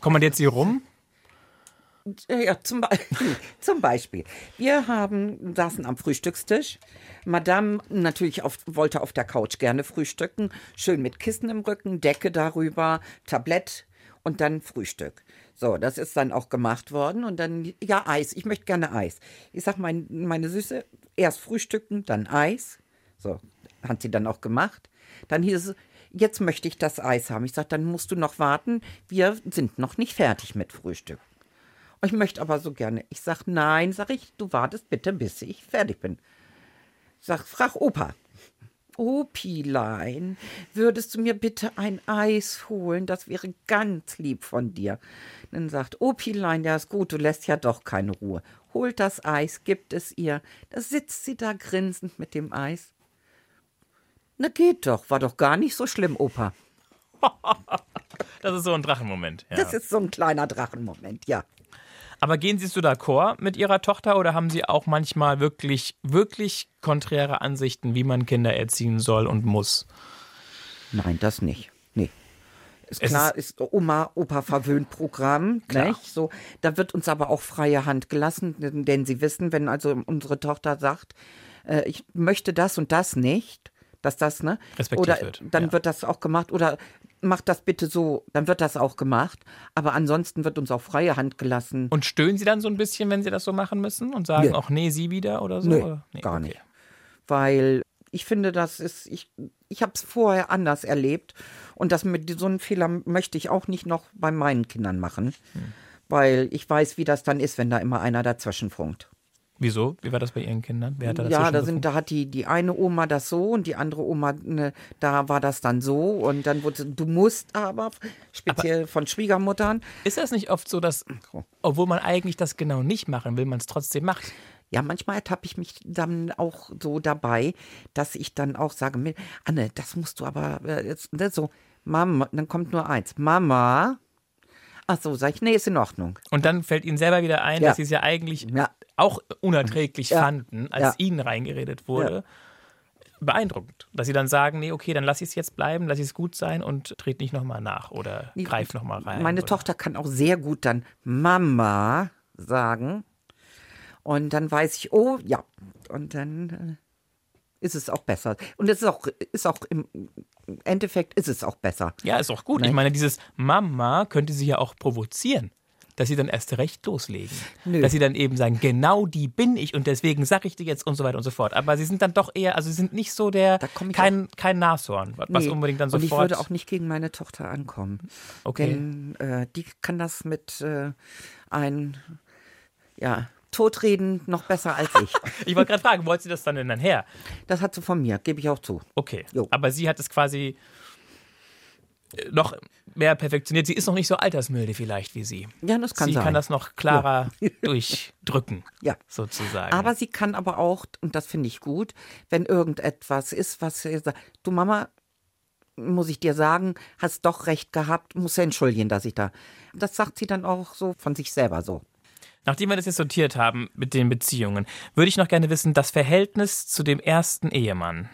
Kommandiert sie rum? Ja, zum, Be zum Beispiel. Wir haben, saßen am Frühstückstisch. Madame natürlich auf, wollte auf der Couch gerne frühstücken. Schön mit Kissen im Rücken, Decke darüber, Tablett und dann Frühstück. So, das ist dann auch gemacht worden. Und dann, ja, Eis. Ich möchte gerne Eis. Ich sag, mein, meine Süße, erst frühstücken, dann Eis. So, hat sie dann auch gemacht. Dann hieß es, jetzt möchte ich das Eis haben. Ich sag, dann musst du noch warten. Wir sind noch nicht fertig mit Frühstück. Ich möchte aber so gerne. Ich sag, nein, sag ich, du wartest bitte, bis ich fertig bin. Sag, frag Opa. Opilein, würdest du mir bitte ein Eis holen? Das wäre ganz lieb von dir. Dann sagt Opilein, ja ist gut, du lässt ja doch keine Ruhe. Holt das Eis, gibt es ihr. Da sitzt sie da grinsend mit dem Eis. Na geht doch, war doch gar nicht so schlimm, Opa. Das ist so ein Drachenmoment. Ja. Das ist so ein kleiner Drachenmoment, ja. Aber gehen Sie so d'accord mit Ihrer Tochter oder haben Sie auch manchmal wirklich, wirklich konträre Ansichten, wie man Kinder erziehen soll und muss? Nein, das nicht. Nee. Ist klar, ist, Oma, Opa verwöhnt Programm, nicht? So, da wird uns aber auch freie Hand gelassen, denn, denn sie wissen, wenn also unsere Tochter sagt, äh, ich möchte das und das nicht, dass das, ne? Respektiert oder wird, dann ja. wird das auch gemacht oder macht das bitte so, dann wird das auch gemacht. Aber ansonsten wird uns auch freie Hand gelassen. Und stöhnen Sie dann so ein bisschen, wenn Sie das so machen müssen und sagen Nö. auch, nee, Sie wieder oder so? Nö, oder? gar nicht. weil ich finde, das ist, ich, ich habe es vorher anders erlebt und das mit so einem Fehler möchte ich auch nicht noch bei meinen Kindern machen, Hm. weil ich weiß, wie das dann ist, wenn da immer einer dazwischen funkt. Wieso? Wie war das bei Ihren Kindern? Wer hat da Ja, da sind, da hat die, die eine Oma das so und die andere Oma, ne, da war das dann so und dann wurde, du musst aber, speziell von Schwiegermuttern, Ist das nicht oft so, dass, obwohl man eigentlich das genau nicht machen will, man es trotzdem macht? Ja, manchmal ertappe ich mich dann auch so dabei, dass ich dann auch sage, Anne, das musst du aber äh, jetzt, ne, so, Mama, dann kommt nur eins, Mama. Ach so, sag ich, nee, ist in Ordnung. Und dann fällt Ihnen selber wieder ein, Ja. dass Sie es ja eigentlich Ja. auch unerträglich Ja. fanden, als. Ihnen reingeredet wurde. Beeindruckend, dass Sie dann sagen, nee, okay, dann lasse ich es jetzt bleiben, lasse ich es gut sein und trete nicht nochmal nach oder Nee, greif nochmal rein. Meine oder? Tochter kann auch sehr gut dann Mama sagen. Und dann weiß ich, oh ja. Und dann äh, ist es auch besser. Und es ist auch, ist auch im Endeffekt ist es auch besser. Ja, ist auch gut. Ich Nein. meine, dieses Mama könnte sie ja auch provozieren. Dass sie dann erst recht loslegen. Nö. Dass sie dann eben sagen, genau die bin ich und deswegen sag ich dir jetzt und so weiter und so fort. Aber sie sind dann doch eher, also sie sind nicht so der, komm ich kein, kein Nashorn, was Nee. unbedingt dann Und sofort. ich würde auch nicht gegen meine Tochter ankommen. Okay. Denn äh, die kann das mit äh, ein, ja, Totreden noch besser als ich. Ich wollte gerade fragen, wollt sie das dann denn dann her? Das hat sie von mir, gebe ich auch zu. Okay. Jo. Aber sie hat es quasi äh, noch mehr perfektioniert. Sie ist noch nicht so altersmilde vielleicht wie sie. Ja, das kann sie sein. kann das noch klarer durchdrücken, Ja. sozusagen. Aber sie kann aber auch, und das finde ich gut, wenn irgendetwas ist, was sie sagt, du Mama, muss ich dir sagen, hast doch recht gehabt, muss ja entschuldigen, dass ich da. Das sagt sie dann auch so von sich selber so. Nachdem wir das jetzt sortiert haben mit den Beziehungen, würde ich noch gerne wissen, das Verhältnis zu dem ersten Ehemann.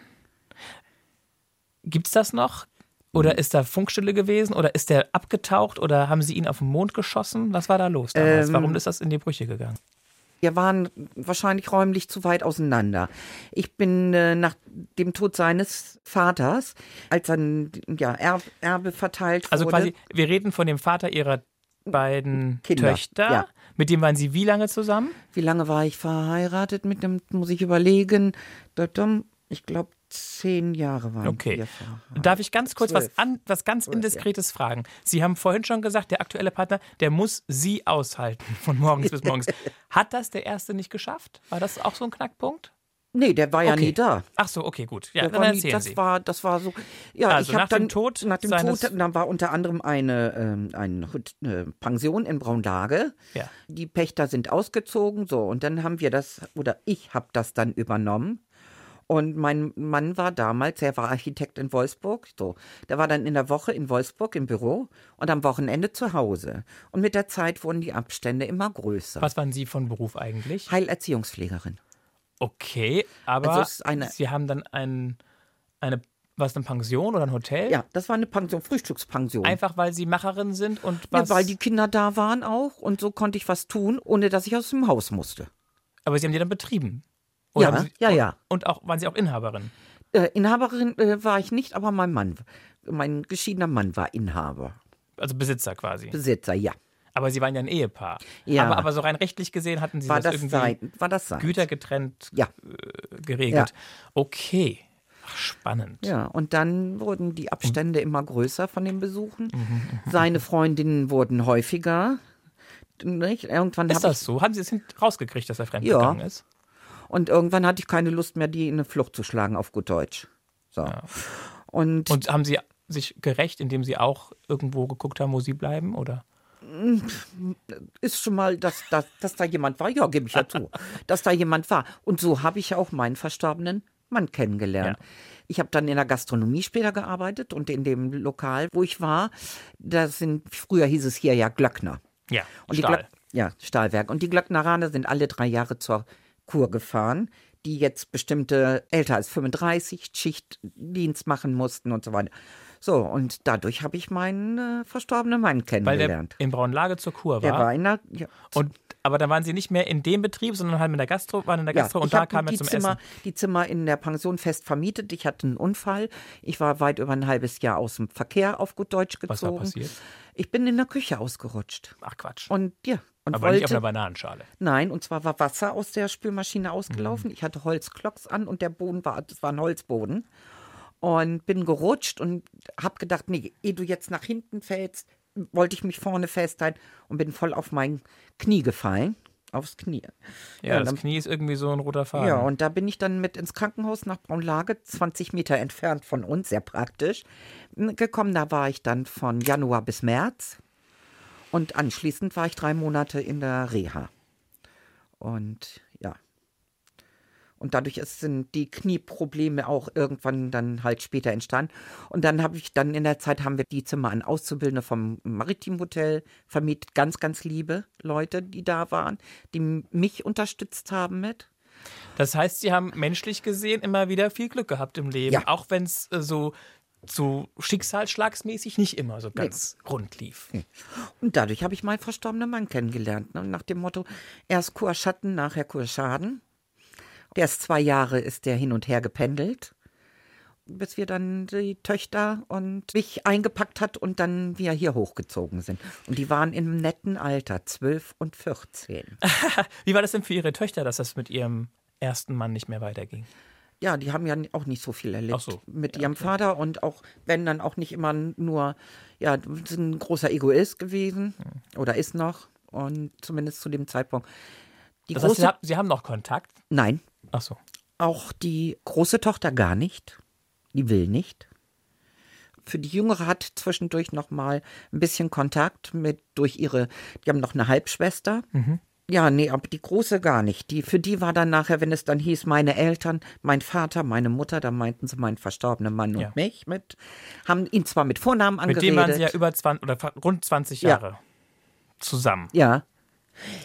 Gibt's das noch? Oder ist da Funkstille gewesen? Oder ist der abgetaucht? Oder haben sie ihn auf den Mond geschossen? Was war da los damals? Ähm, Warum ist das in die Brüche gegangen? Wir waren wahrscheinlich räumlich zu weit auseinander. Ich bin äh, nach dem Tod seines Vaters, als dann ja, Erb, Erbe verteilt Also wurde. quasi, wir reden von dem Vater ihrer beiden Kinder, Töchter. ja. Mit dem waren sie wie lange zusammen? Wie lange war ich verheiratet mit dem, muss ich überlegen. Ich glaube, zehn Jahre waren Okay. wir verheiratet. Darf ich ganz kurz was, an, was ganz Indiskretes fragen? Sie haben vorhin schon gesagt, der aktuelle Partner, der muss Sie aushalten von morgens bis morgens. Hat das der erste nicht geschafft? War das auch so ein Knackpunkt? Nee, der war ja Okay. nie da. Ach so, okay, gut. Ja, Der dann war nie, das Sie. war, das war so. Ja, Also ich habe nach dann dem Tod nach dem Tod, dann war unter anderem eine, ähm, eine eine Pension in Braunlage. Ja. Die Pächter sind ausgezogen, so und dann haben wir das oder ich habe das dann übernommen. Und mein Mann war damals, er war Architekt in Wolfsburg, so. Der war dann in der Woche in Wolfsburg im Büro und am Wochenende zu Hause. Und mit der Zeit wurden die Abstände immer größer. Was waren Sie von Beruf eigentlich? Heilerziehungspflegerin. Okay, aber Also eine- Sie haben dann ein, eine, was, eine Pension oder ein Hotel? Ja, das war eine Pension, Frühstückspension. Einfach weil Sie Macherin sind und Ja, was? weil die Kinder da waren auch und so konnte ich was tun, ohne dass ich aus dem Haus musste. aber Sie haben die dann betrieben? Ja, haben Sie, ja, ja. Und auch, waren Sie auch Inhaberin? Äh, Inhaberin äh, war ich nicht, aber mein Mann, mein geschiedener Mann war Inhaber, Also Besitzer quasi. Besitzer, ja. Aber Sie waren ja ein Ehepaar. Ja. Aber, aber so rein rechtlich gesehen hatten Sie War das, das, irgendwie sein, war das sein? gütergetrennt Ja. äh, geregelt. Okay. Ach, spannend. Ja, und dann wurden die Abstände immer größer von den Besuchen. Mhm, Seine Freundinnen wurden häufiger. Nicht? Irgendwann Ist das so? Haben Sie es rausgekriegt, dass er Ja. fremdgegangen ist? und irgendwann hatte ich keine Lust mehr, die in eine Flucht zu schlagen auf gut Deutsch. So. Und, Und haben Sie sich gerecht, indem Sie auch irgendwo geguckt haben, wo Sie bleiben? Oder? Ist schon mal, dass, dass, dass da jemand war, ja, gebe ich ja zu, dass da jemand war. Und so habe ich auch meinen verstorbenen Mann kennengelernt. Ja. Ich habe dann in der Gastronomie später gearbeitet und in dem Lokal, wo ich war, da sind, früher hieß es hier ja Glöckner. Ja, Und die Stahl. Glöck, ja, Stahlwerk. Und die Glöckneraner sind alle drei Jahre zur Kur gefahren, die jetzt bestimmte älter als 35 Schichtdienst machen mussten und so weiter. So, und dadurch habe ich meinen äh, verstorbenen Mann Weil der kennengelernt. in Braunlage zur Kur war. Der war in der, ja, Und Aber dann waren Sie nicht mehr in dem Betrieb, sondern halt mit der Gastro, waren in der Gastro und ich da kam er zum Zimmer, Essen. Die Zimmer in der Pension fest vermietet. Ich hatte einen Unfall. Ich war weit über ein halbes Jahr aus dem Verkehr auf gut Deutsch gezogen. Was war passiert? Ich bin in der Küche ausgerutscht. Ach Quatsch. Und ja, und Aber wollte, nicht auf einer Bananenschale. Nein, und zwar war Wasser aus der Spülmaschine Mhm. ausgelaufen. Ich hatte Holzklocks an und der Boden war, das war ein Holzboden. Und bin gerutscht und hab gedacht, nee, ehe du jetzt nach hinten fällst, wollte ich mich vorne festhalten und bin voll auf mein Knie gefallen. Aufs Knie. Ja, Ja, das dann- Knie ist irgendwie so ein roter Faden. Ja, und da bin ich dann mit ins Krankenhaus nach Braunlage, 20 Meter entfernt von uns, sehr praktisch, gekommen. Da war ich dann von Januar bis März. Und anschließend war ich drei Monate in der Reha. Und. Und dadurch sind die Knieprobleme auch irgendwann dann halt später entstanden. Und dann habe ich dann in der Zeit haben wir die Zimmer an Auszubildende vom Maritim Hotel vermietet. Ganz, ganz liebe Leute, die da waren, die mich unterstützt haben mit. Das heißt, Sie haben menschlich gesehen immer wieder viel Glück gehabt im Leben, Ja. auch wenn es äh, so, so schicksalsschlagsmäßig nicht immer so ganz rund lief. Und dadurch habe ich meinen verstorbenen Mann kennengelernt. Ne? Nach dem Motto, erst Kurschatten, nachher Kurschaden. Der ist zwei Jahre, ist der hin und her gependelt, bis wir dann die Töchter und mich eingepackt hat und dann wir hier hochgezogen sind. Und die waren im netten Alter, 12 und 14. Wie war das denn für Ihre Töchter, dass das mit Ihrem ersten Mann nicht mehr weiterging? Ja, die haben ja auch nicht so viel erlebt so. mit ihrem Vater und auch, wenn dann auch nicht immer nur, ja, sind ein großer Egoist gewesen oder ist noch und zumindest zu dem Zeitpunkt. Die Das heißt, große, haben, Sie haben noch Kontakt? nein, Ach so. auch die große Tochter gar nicht. Die will nicht. Für die Jüngere hat zwischendurch noch mal ein bisschen Kontakt mit durch ihre, die haben noch eine Halbschwester. Ja, nee, aber die große gar nicht. Die, für die war dann nachher, wenn es dann hieß, meine Eltern, mein Vater, meine Mutter, da meinten sie meinen verstorbenen Mann und Ja. mich mit, haben ihn zwar mit Vornamen Mit angeredet. dem waren Sie ja über 20 oder rund 20 Ja. Jahre zusammen. ja,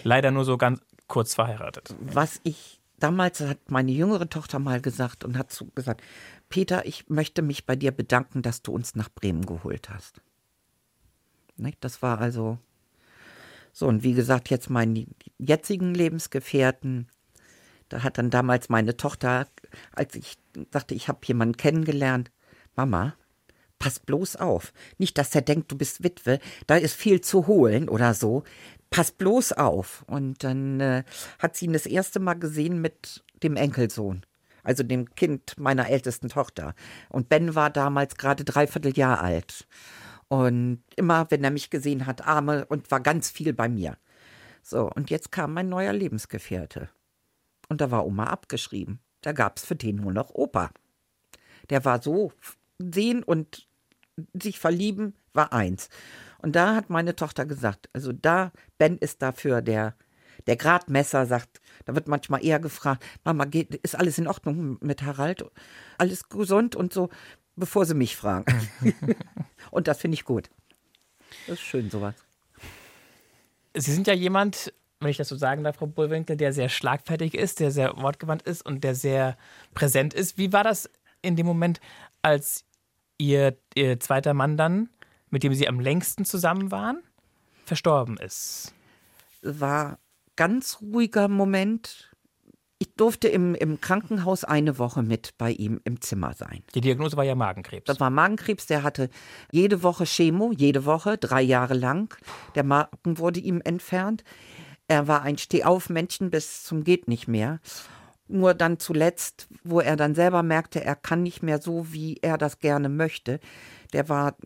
Leider nur so ganz kurz verheiratet. was ich damals hat meine jüngere Tochter mal gesagt und hat so gesagt, Peter, ich möchte mich bei dir bedanken, dass du uns nach Bremen geholt hast. Nicht? Das war also so und wie gesagt, jetzt meinen jetzigen Lebensgefährten, da hat dann damals meine Tochter, als ich sagte, ich habe jemanden kennengelernt, Mama, pass bloß auf. Nicht, dass er denkt, du bist Witwe, da ist viel zu holen oder so. Pass bloß auf. Und dann äh, hat sie ihn das erste Mal gesehen mit dem Enkelsohn, also dem Kind meiner ältesten Tochter. Und Ben war damals gerade dreiviertel Jahr alt. Und immer, wenn er mich gesehen hat, Arme und war ganz viel bei mir. So, und jetzt kam mein neuer Lebensgefährte. Und da war Oma abgeschrieben. Da gab es für den nur noch Opa. Der war so sehen und sich verlieben war eins. Und da hat meine Tochter gesagt, also da, Ben ist dafür der, der Gradmesser, sagt, da wird manchmal eher gefragt, Mama, geht, ist alles in Ordnung mit Harald? Alles gesund und so, bevor sie mich fragen. und das finde ich gut. Das ist schön, sowas. Sie sind ja jemand, wenn ich das so sagen darf, Frau Bullwinkel, der sehr schlagfertig ist, der sehr wortgewandt ist und der sehr präsent ist. Wie war das in dem Moment, als Ihr, Ihr zweiter Mann dann, mit dem Sie am längsten zusammen waren, verstorben ist? war ganz ruhiger Moment. Ich durfte im, im Krankenhaus eine Woche mit bei ihm im Zimmer sein. Die Diagnose war ja Magenkrebs. Das war Magenkrebs, der hatte jede Woche Chemo, jede Woche, drei Jahre lang. Der Magen wurde ihm entfernt. Er war ein Stehaufmännchen bis zum geht nicht mehr. Nur dann zuletzt, wo er dann selber merkte, er kann nicht mehr so, wie er das gerne möchte. Der war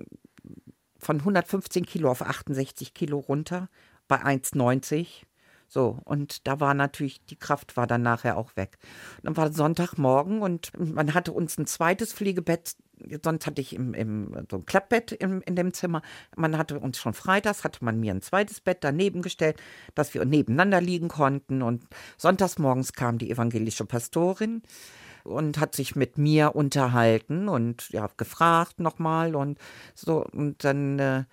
von 115 Kilo auf 68 Kilo runter bei 1,90. So, und da war natürlich, die Kraft war dann nachher auch weg. Dann war Sonntagmorgen und man hatte uns ein zweites Pflegebett, sonst hatte ich im, im, so ein Klappbett im, in dem Zimmer. Man hatte uns schon freitags, hatte man mir ein zweites Bett daneben gestellt, dass wir nebeneinander liegen konnten. Und sonntags morgens kam die evangelische Pastorin und hat sich mit mir unterhalten und ja, gefragt nochmal und so. Und dann äh,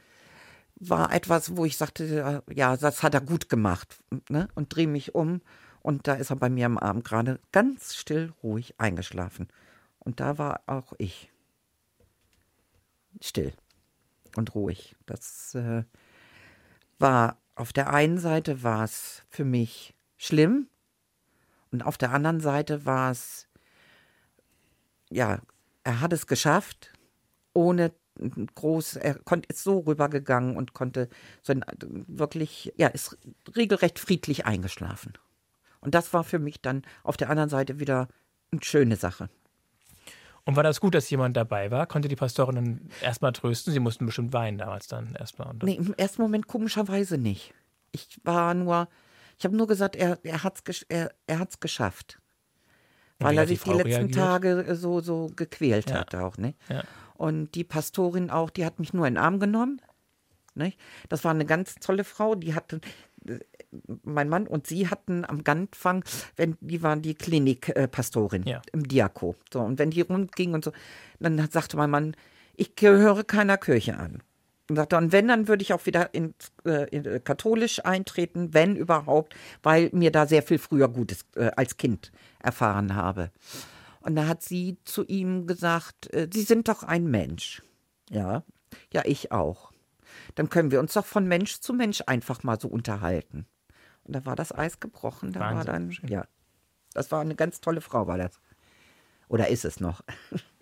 war etwas, wo ich sagte, äh, ja, das hat er gut gemacht. Ne? Und drehe mich um und da ist er bei mir am Abend gerade ganz still, ruhig eingeschlafen. Und da war auch ich still und ruhig. Das äh, war Auf der einen Seite war es für mich schlimm und auf der anderen Seite war es, ja, er hat es geschafft, ohne groß, er konnte, ist so rübergegangen und konnte so ein, wirklich, ja, ist regelrecht friedlich eingeschlafen. Und das war für mich dann auf der anderen Seite wieder eine schöne Sache. Und war das gut, dass jemand dabei war? Konnte die Pastorin dann erstmal trösten? Sie mussten bestimmt weinen damals dann erstmal. Nee, im ersten Moment komischerweise nicht. Ich war nur, ich habe nur gesagt, er, er hat es er, er hat's geschafft. Weil er sich die letzten reagiert? Tage so, so gequält Ja. hat auch, ne? Ja. Und die Pastorin auch, die hat mich nur in den Arm genommen. Nicht? Das war eine ganz tolle Frau, die hatte, äh, mein Mann und sie hatten am Anfang, wenn, die waren die Klinikpastorin Ja. im Diako. So, und wenn die rumging und so, dann sagte mein Mann, ich gehöre keiner Kirche an. Und sagte, und wenn, dann würde ich auch wieder in, äh, in äh, katholisch eintreten, wenn überhaupt, weil mir da sehr viel früher Gutes äh, als Kind erfahren habe. Und da hat sie zu ihm gesagt, äh, Sie sind doch ein Mensch. Ja, ja, ich auch. Dann können wir uns doch von Mensch zu Mensch einfach mal so unterhalten. Und da war das Eis gebrochen. Da war Wahnsinn, dann, schön. ja, das war eine ganz tolle Frau, war das. Oder ist es noch?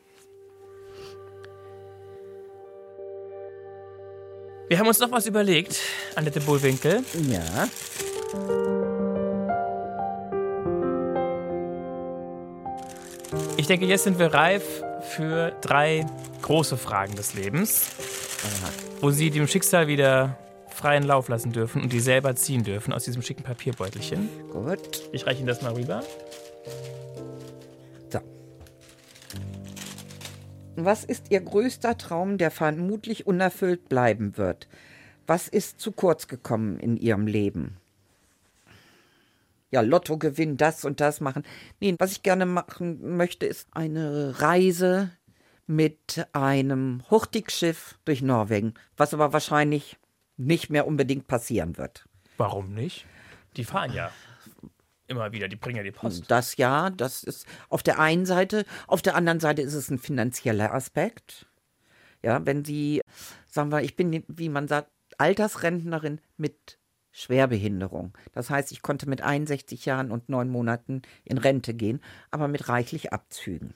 Wir haben uns noch was überlegt, Annette Bullwinkel. Ja. Ich denke, jetzt sind wir reif für drei große Fragen des Lebens, wo Sie dem Schicksal wieder freien Lauf lassen dürfen und die selber ziehen dürfen aus diesem schicken Papierbeutelchen. Gut. Ich reiche Ihnen das mal rüber. Was ist Ihr größter Traum, der vermutlich unerfüllt bleiben wird? Was ist zu kurz gekommen in Ihrem Leben? Ja, Lotto gewinnen, das und das machen. Nee, was ich gerne machen möchte, ist eine Reise mit einem Hurtigschiff durch Norwegen, was aber wahrscheinlich nicht mehr unbedingt passieren wird. Warum nicht? Die fahren ja immer wieder, die bringen ja die Post. Das ja, das ist auf der einen Seite, auf der anderen Seite ist es ein finanzieller Aspekt. Ja, wenn Sie, sagen wir, ich bin, wie man sagt, Altersrentnerin mit Schwerbehinderung. Das heißt, ich konnte mit 61 Jahren und neun Monaten in Rente gehen, aber mit reichlich Abzügen.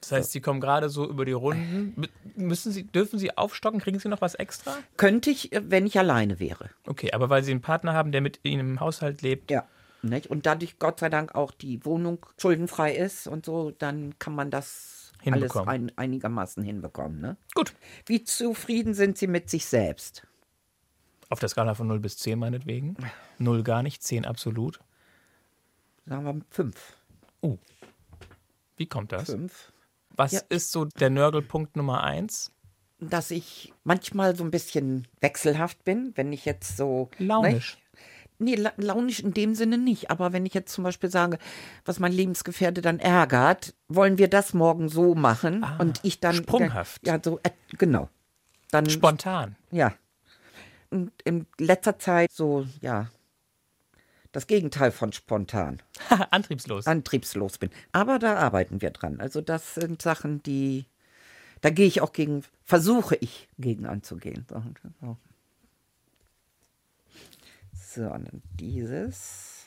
Das heißt, Sie kommen gerade so über die Runden. M- Müssen Sie, dürfen Sie aufstocken? Kriegen Sie noch was extra? Könnte ich, äh, wenn ich alleine wäre. Okay, aber weil Sie einen Partner haben, der mit Ihnen im Haushalt lebt, Ja. Nicht? Und dadurch Gott sei Dank auch die Wohnung schuldenfrei ist und so, dann kann man das alles ein, einigermaßen hinbekommen. Ne? gut. Wie zufrieden sind Sie mit sich selbst? Auf der Skala von 0 bis 10 meinetwegen. 0 gar nicht, 10 absolut. Sagen wir fünf. Wie kommt das? Fünf. Was Ja. ist so der Nörgelpunkt Nummer 1? Dass ich manchmal so ein bisschen wechselhaft bin, wenn ich jetzt so. Launisch. Nee, la launisch in dem Sinne nicht. Aber wenn ich jetzt zum Beispiel sage, was mein Lebensgefährte dann ärgert, wollen wir das morgen so machen Ah, und ich dann. sprunghaft. Ja, so, äh, genau. Dann. Spontan. Ja. Und in letzter Zeit so, ja. Das Gegenteil von spontan. Antriebslos. antriebslos bin. Aber da arbeiten wir dran. Also das sind Sachen, die, da gehe ich auch gegen, versuche ich gegen anzugehen. So, so. so und dann dieses.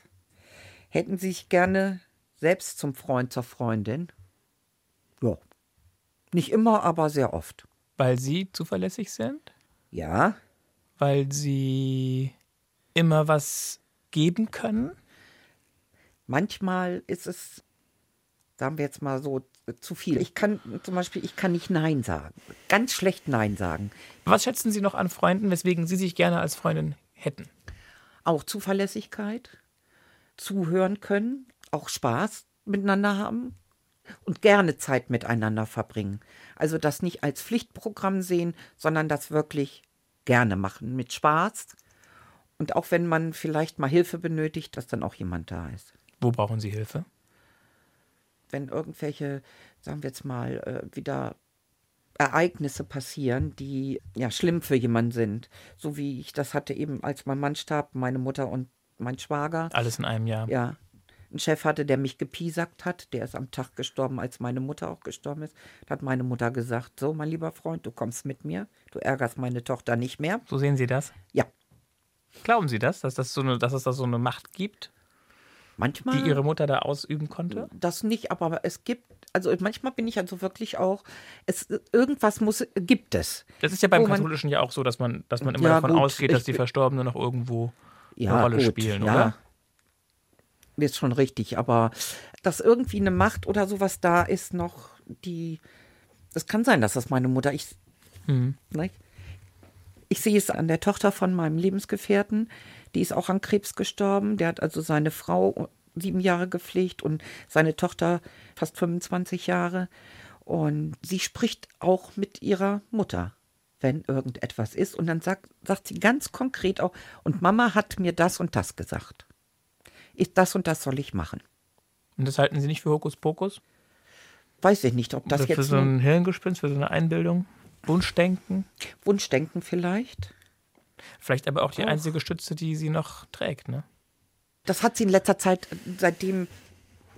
Hätten Sie sich gerne selbst zum Freund, zur Freundin? Ja. Nicht immer, aber sehr oft. Weil Sie zuverlässig sind? Ja. Weil Sie immer was geben können? Manchmal ist es, sagen wir jetzt mal so, zu viel. Ich kann zum Beispiel, ich kann nicht Nein sagen. Ganz schlecht Nein sagen. Was schätzen Sie noch an Freunden, weswegen Sie sich gerne als Freundin hätten? Auch Zuverlässigkeit, zuhören können, auch Spaß miteinander haben und gerne Zeit miteinander verbringen. Also das nicht als Pflichtprogramm sehen, sondern das wirklich gerne machen, mit Spaß. Und auch wenn man vielleicht mal Hilfe benötigt, dass dann auch jemand da ist. Wo brauchen Sie Hilfe? Wenn irgendwelche, sagen wir jetzt mal, äh, wieder Ereignisse passieren, die ja schlimm für jemanden sind. So wie ich das hatte eben, als mein Mann starb, meine Mutter und mein Schwager. Alles in einem Jahr. Ja. Einen Chef hatte, der mich gepiesackt hat. Der ist am Tag gestorben, als meine Mutter auch gestorben ist. Da hat meine Mutter gesagt: So, mein lieber Freund, du kommst mit mir. Du ärgerst meine Tochter nicht mehr. So sehen Sie das? Ja. Glauben Sie das, dass, das so eine, dass es da so eine Macht gibt, Manchmal die Ihre Mutter da ausüben konnte? das nicht, aber es gibt, also manchmal bin ich also wirklich auch, es irgendwas muss, gibt es. Das ist ja beim Wo man- Katholischen ja auch so, dass man, dass man immer Ja, davon gut, ausgeht, dass die Verstorbenen noch irgendwo Ja, eine Rolle gut, spielen, ja. oder? Ist schon richtig, aber dass irgendwie eine Macht oder sowas da ist noch, die, es kann sein, dass das meine Mutter, ich, Mhm. ne? ich sehe es an der Tochter von meinem Lebensgefährten, die ist auch an Krebs gestorben, der hat also seine Frau sieben Jahre gepflegt und seine Tochter fast 25 Jahre und sie spricht auch mit ihrer Mutter, wenn irgendetwas ist und dann sagt, sagt sie ganz konkret auch, und Mama hat mir das und das gesagt. Ist das und das soll ich machen. Und das halten Sie nicht für Hokuspokus? Weiß ich nicht, ob das Oder für jetzt so nur ein Hirngespinst, für so eine Einbildung? Wunschdenken? Wunschdenken vielleicht. Vielleicht aber auch die Och. einzige Stütze, die sie noch trägt, ne? Das hat sie in letzter Zeit, seitdem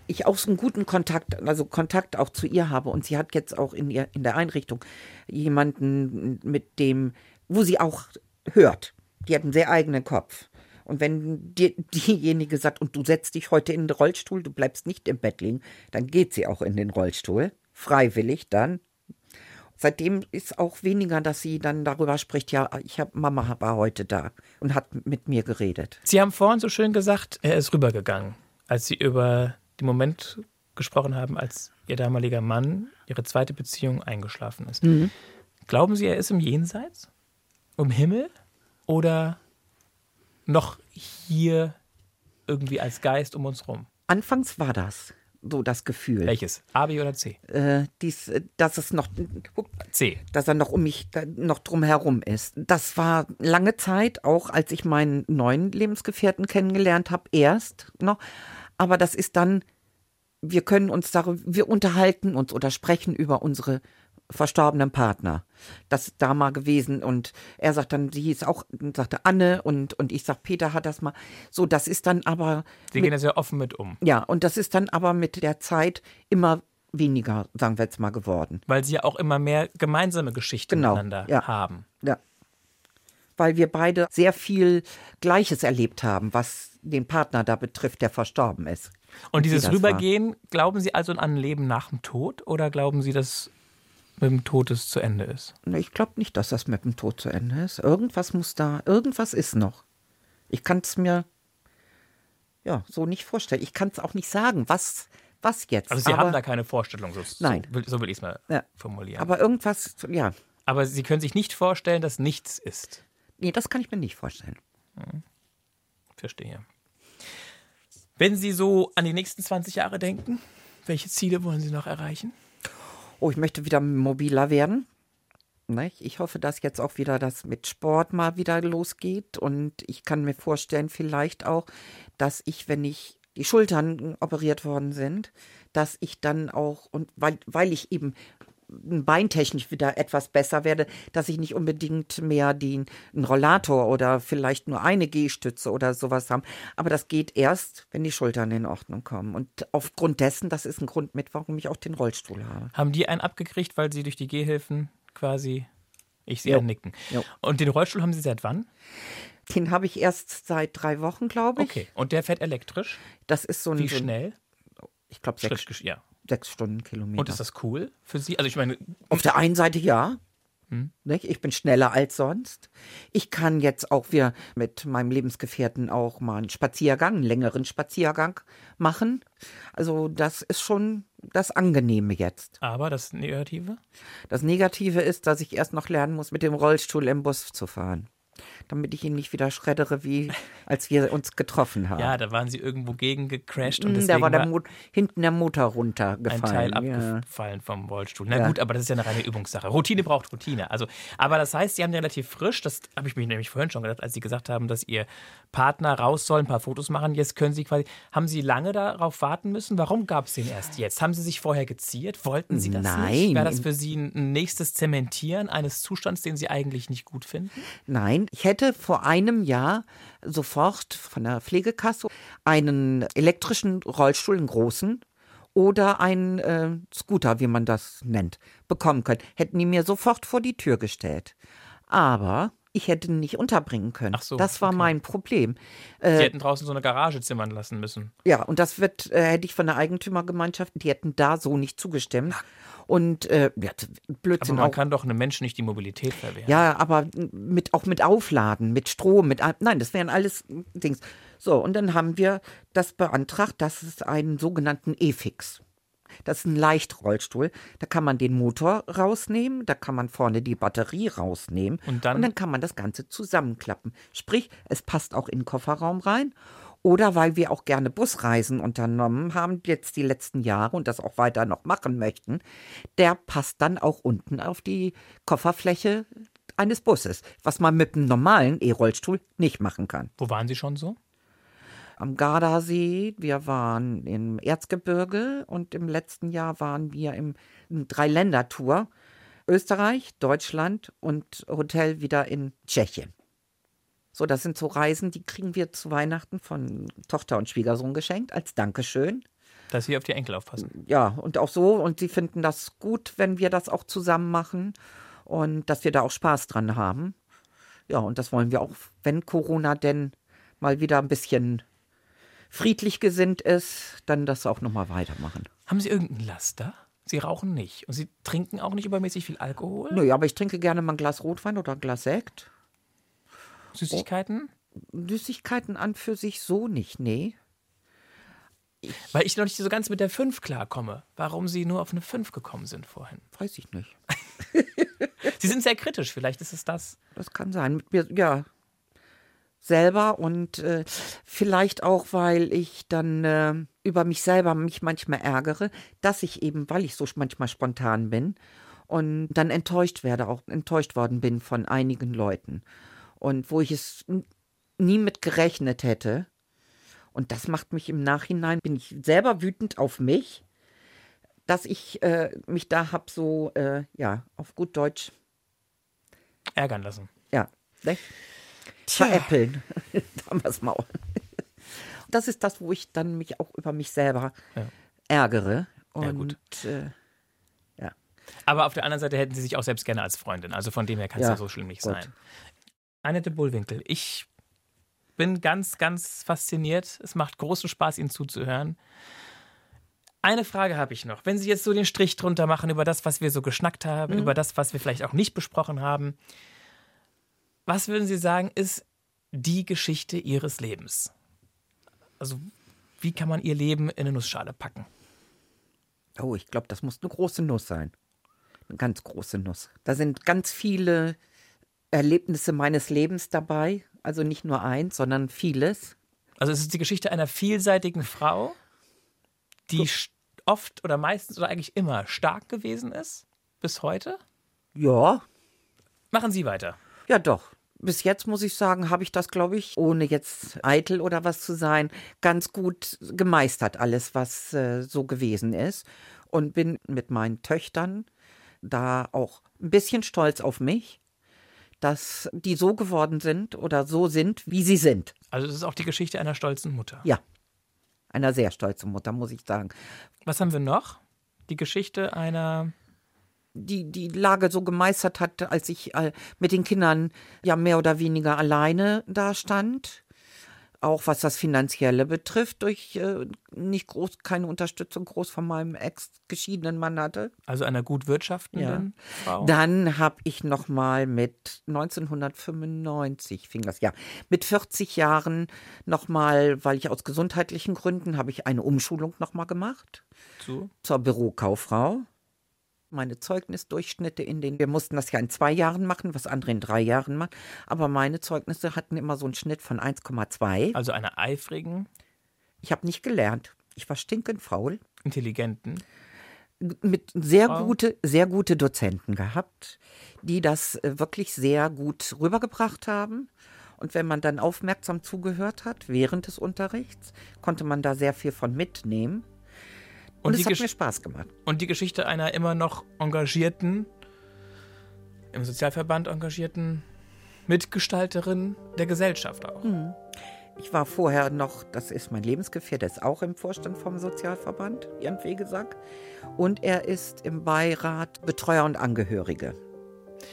ich auch so einen guten Kontakt, also Kontakt auch zu ihr habe und sie hat jetzt auch in ihr in der Einrichtung jemanden mit dem, wo sie auch hört. Die hat einen sehr eigenen Kopf. Und wenn die, diejenige sagt, und du setzt dich heute in den Rollstuhl, du bleibst nicht im Bett liegen, dann geht sie auch in den Rollstuhl. Freiwillig dann. Seitdem ist auch weniger, dass sie dann darüber spricht, ja, ich hab, Mama war heute da und hat mit mir geredet. Sie haben vorhin so schön gesagt, er ist rübergegangen, als Sie über den Moment gesprochen haben, als Ihr damaliger Mann, Ihre zweite Beziehung eingeschlafen ist. Glauben Sie, er ist im Jenseits? Im Himmel? Oder noch hier irgendwie als Geist um uns rum? Anfangs war das so das Gefühl, Welches? A, B oder C? äh, dies, äh, dass es noch, C. dass er noch um mich da- noch drum herum ist. Das war lange Zeit, auch als ich meinen neuen Lebensgefährten kennengelernt habe, erst noch. Aber das ist dann, wir können uns darüber, wir unterhalten uns oder sprechen über unsere verstorbenen Partner. Das ist da mal gewesen und er sagt dann, sie hieß auch, sagte Anne und, und ich sag, Peter hat das mal. So, das ist dann aber Sie gehen da sehr offen mit um, ja, und das ist dann aber mit der Zeit immer weniger, sagen wir jetzt mal, geworden. weil Sie ja auch immer mehr gemeinsame Geschichten Genau, miteinander ja. haben. Ja. Weil wir beide sehr viel Gleiches erlebt haben, was den Partner da betrifft, der verstorben ist. Und dieses Rübergehen, glauben Sie also an ein Leben nach dem Tod oder glauben Sie, dass mit dem Tod es zu Ende ist? Ich glaube nicht, dass das mit dem Tod zu Ende ist. Irgendwas muss da, irgendwas ist noch. Ich kann es mir ja so nicht vorstellen. Ich kann es auch nicht sagen, was, was jetzt. Also Sie aber, haben da keine Vorstellung, so, Nein. so will, so will ich es mal Ja. formulieren. aber irgendwas, ja. Aber Sie können sich nicht vorstellen, dass nichts ist. Nee, das kann ich mir nicht vorstellen. Verstehe. Wenn Sie so an die nächsten 20 Jahre denken, welche Ziele wollen Sie noch erreichen? Oh, ich möchte wieder mobiler werden. Ich hoffe, dass jetzt auch wieder das mit Sport mal wieder losgeht. Und ich kann mir vorstellen, vielleicht auch, dass ich, wenn ich die Schultern operiert worden sind, dass ich dann auch, und weil, weil ich eben beintechnisch wieder etwas besser werde, dass ich nicht unbedingt mehr den einen Rollator oder vielleicht nur eine Gehstütze oder sowas haben. Aber das geht erst, wenn die Schultern in Ordnung kommen. Und aufgrund dessen, das ist ein Grund mit, warum ich auch den Rollstuhl habe. Haben die einen abgekriegt, weil Sie durch die Gehhilfen quasi, ich sehe ein Nicken. Jo. Und den Rollstuhl haben Sie seit wann? Den habe ich erst seit drei Wochen, glaube ich. Okay. Und der fährt elektrisch? Das ist so ein, Wie schnell? ich glaube, sechs, ja. Sechs Stundenkilometer. Und ist das cool für Sie? Also ich meine, Auf der einen Seite ja. Hm. Ich bin schneller als sonst. Ich kann jetzt auch wir mit meinem Lebensgefährten auch mal einen Spaziergang, einen längeren Spaziergang machen. Also das ist schon das Angenehme jetzt. aber das Negative? Das Negative ist, dass ich erst noch lernen muss, mit dem Rollstuhl im Bus zu fahren. Damit ich ihn nicht wieder schreddere, wie als wir uns getroffen haben. Ja, da waren Sie irgendwo gegen gecrashed und Mm, deswegen da war der war Mo hinten der Motor ein runtergefallen. Teil ja. abgefallen vom Rollstuhl. Na Ja. gut, aber das ist ja eine reine Übungssache. Routine braucht Routine. Also, aber das heißt, Sie haben relativ frisch, das habe ich mir nämlich vorhin schon gedacht, als Sie gesagt haben, dass Ihr Partner raus soll, ein paar Fotos machen. Jetzt können Sie quasi, haben Sie lange darauf warten müssen? Warum gab es den erst jetzt? Haben Sie sich vorher geziert? Wollten Sie das nicht? Nein. Wäre das für Sie ein nächstes Zementieren eines Zustands, den Sie eigentlich nicht gut finden? Nein, ich hätte vor einem Jahr sofort von der Pflegekasse einen elektrischen Rollstuhl, einen großen, oder einen äh, Scooter, wie man das nennt, bekommen können. Hätten die mir sofort vor die Tür gestellt. Aber Ich hätte ihn nicht unterbringen können. Ach so, das war okay. mein Problem. Sie Äh, hätten draußen so eine Garage zimmern lassen müssen. ja, und das wird, äh, hätte ich von der Eigentümergemeinschaft, die hätten da so nicht zugestimmt. Und äh, ja, Aber Blödsinn man auch. kann doch einem Menschen nicht die Mobilität verwehren. Ja, aber mit, auch mit Aufladen, mit Strom, mit, nein, das wären alles Dings. So, und dann haben wir das beantragt, dass es einen sogenannten E-Fix. Das ist ein Leichtrollstuhl. Da kann man den Motor rausnehmen, da kann man vorne die Batterie rausnehmen Und dann- und dann kann man das Ganze zusammenklappen. Sprich, es passt auch in den Kofferraum rein. Oder weil wir auch gerne Busreisen unternommen haben, jetzt die letzten Jahre und das auch weiter noch machen möchten, der passt dann auch unten auf die Kofferfläche eines Busses, was man mit einem normalen E-Rollstuhl nicht machen kann. Wo waren Sie schon so? Am Gardasee, wir waren im Erzgebirge und im letzten Jahr waren wir im, im Dreiländertour. Österreich, Deutschland und Hotel wieder in Tschechien. So, das sind so Reisen, die kriegen wir zu Weihnachten von Tochter und Schwiegersohn geschenkt als Dankeschön. Dass Sie auf die Enkel aufpassen. Ja, und auch so. Und sie finden das gut, wenn wir das auch zusammen machen und dass wir da auch Spaß dran haben. Ja, und das wollen wir auch, wenn Corona denn mal wieder ein bisschen friedlich gesinnt ist, dann das auch nochmal weitermachen. Haben Sie irgendein Laster? Sie rauchen nicht. Und Sie trinken auch nicht übermäßig viel Alkohol? Nö, aber ich trinke gerne mal ein Glas Rotwein oder ein Glas Sekt. Süßigkeiten? Süßigkeiten an für sich so nicht, nee. Weil ich noch nicht so ganz mit der 5 klarkomme. Warum Sie nur auf eine 5 gekommen sind vorhin. Weiß ich nicht. Sie sind sehr kritisch, vielleicht ist es das. Das kann sein. Mit mir, ja. Selber und äh, vielleicht auch, weil ich dann äh, über mich selber mich manchmal ärgere, dass ich eben, weil ich so manchmal spontan bin und dann enttäuscht werde, auch enttäuscht worden bin von einigen Leuten. Und wo ich es nie mit gerechnet hätte. Und das macht mich im Nachhinein, bin ich selber wütend auf mich, dass ich äh, mich da hab so, äh, ja, auf gut Deutsch, Ärgern lassen. ja, ne? Veräppeln. Es mal. Das ist das, wo ich dann mich auch über mich selber Ja. ärgere. Ja, Und gut. äh, Aber auf der anderen Seite hätten Sie sich auch selbst gerne als Freundin. Also von dem her kann es ja, Ja, so schlimm nicht gut. sein. Annette Bullwinkel, ich bin ganz, ganz fasziniert. Es macht großen Spaß, Ihnen zuzuhören. Eine Frage habe ich noch. Wenn Sie jetzt so den Strich drunter machen über das, was wir so geschnackt haben, Mhm. über das, was wir vielleicht auch nicht besprochen haben, was würden Sie sagen, ist die Geschichte Ihres Lebens? Also, wie kann man Ihr Leben in eine Nussschale packen? oh, ich glaube, das muss eine große Nuss sein. Eine ganz große Nuss. Da sind ganz viele Erlebnisse meines Lebens dabei. Also nicht nur eins, sondern vieles. Also es ist die Geschichte einer vielseitigen Frau, die st- oft oder meistens oder eigentlich immer stark gewesen ist, bis heute. Ja, Machen Sie weiter. Ja, doch. Bis jetzt muss ich sagen, habe ich das, glaube ich, ohne jetzt eitel oder was zu sein, ganz gut gemeistert, alles, was äh, so gewesen ist. Und bin mit meinen Töchtern da auch ein bisschen stolz auf mich, dass die so geworden sind oder so sind, wie sie sind. Also es ist auch die Geschichte einer stolzen Mutter. Ja. Einer sehr stolzen Mutter, muss ich sagen. Was haben wir noch? Die Geschichte einer. Die die Lage so gemeistert hat, als ich äh, mit den Kindern ja mehr oder weniger alleine da stand. Auch was das Finanzielle betrifft, durch äh, nicht groß, keine Unterstützung groß von meinem ex-geschiedenen Mann hatte. Also einer gut wirtschaftenden Frau. Dann habe ich noch mal mit 1995 fing das ja mit 40 Jahren noch mal, weil ich aus gesundheitlichen Gründen habe ich eine Umschulung noch mal gemacht zu. zur Bürokauffrau. Meine Zeugnisdurchschnitte in den, wir mussten das ja in zwei Jahren machen, was andere in drei Jahren machen, aber meine Zeugnisse hatten immer so einen Schnitt von 1,2. Also einer eifrigen, Ich habe nicht gelernt. Ich war stinkend faul. intelligenten. Mit sehr Frau. gute, sehr gute Dozenten gehabt, die das äh, wirklich sehr gut rübergebracht haben. Und wenn man dann aufmerksam zugehört hat während des Unterrichts, konnte man da sehr viel von mitnehmen. Und, Und die es hat Gesch- mir Spaß gemacht. Und die Geschichte einer immer noch engagierten, im Sozialverband engagierten Mitgestalterin der Gesellschaft auch. Ich war vorher noch, das ist mein Lebensgefährte, ist auch im Vorstand vom Sozialverband, Jan Wegesack. Und er ist im Beirat Betreuer und Angehörige.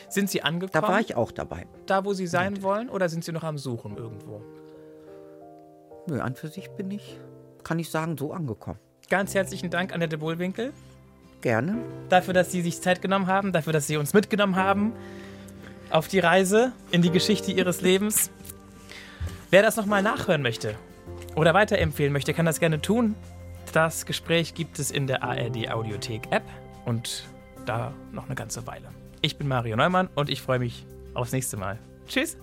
Sind Sie angekommen? Da war ich auch dabei. Da, wo Sie sein wollen, oder sind Sie noch am Suchen irgendwo? Nö, an für sich bin ich, kann ich sagen, so angekommen. Ganz herzlichen Dank, Annette Bohlwinkel, Gerne. dafür, dass Sie sich Zeit genommen haben, dafür, dass Sie uns mitgenommen haben auf die Reise in die Geschichte Ihres Lebens. Wer das nochmal nachhören möchte oder weiterempfehlen möchte, kann das gerne tun. Das Gespräch gibt es in der ARD Audiothek App und da noch eine ganze Weile. Ich bin Mario Neumann und ich freue mich aufs nächste Mal. Tschüss!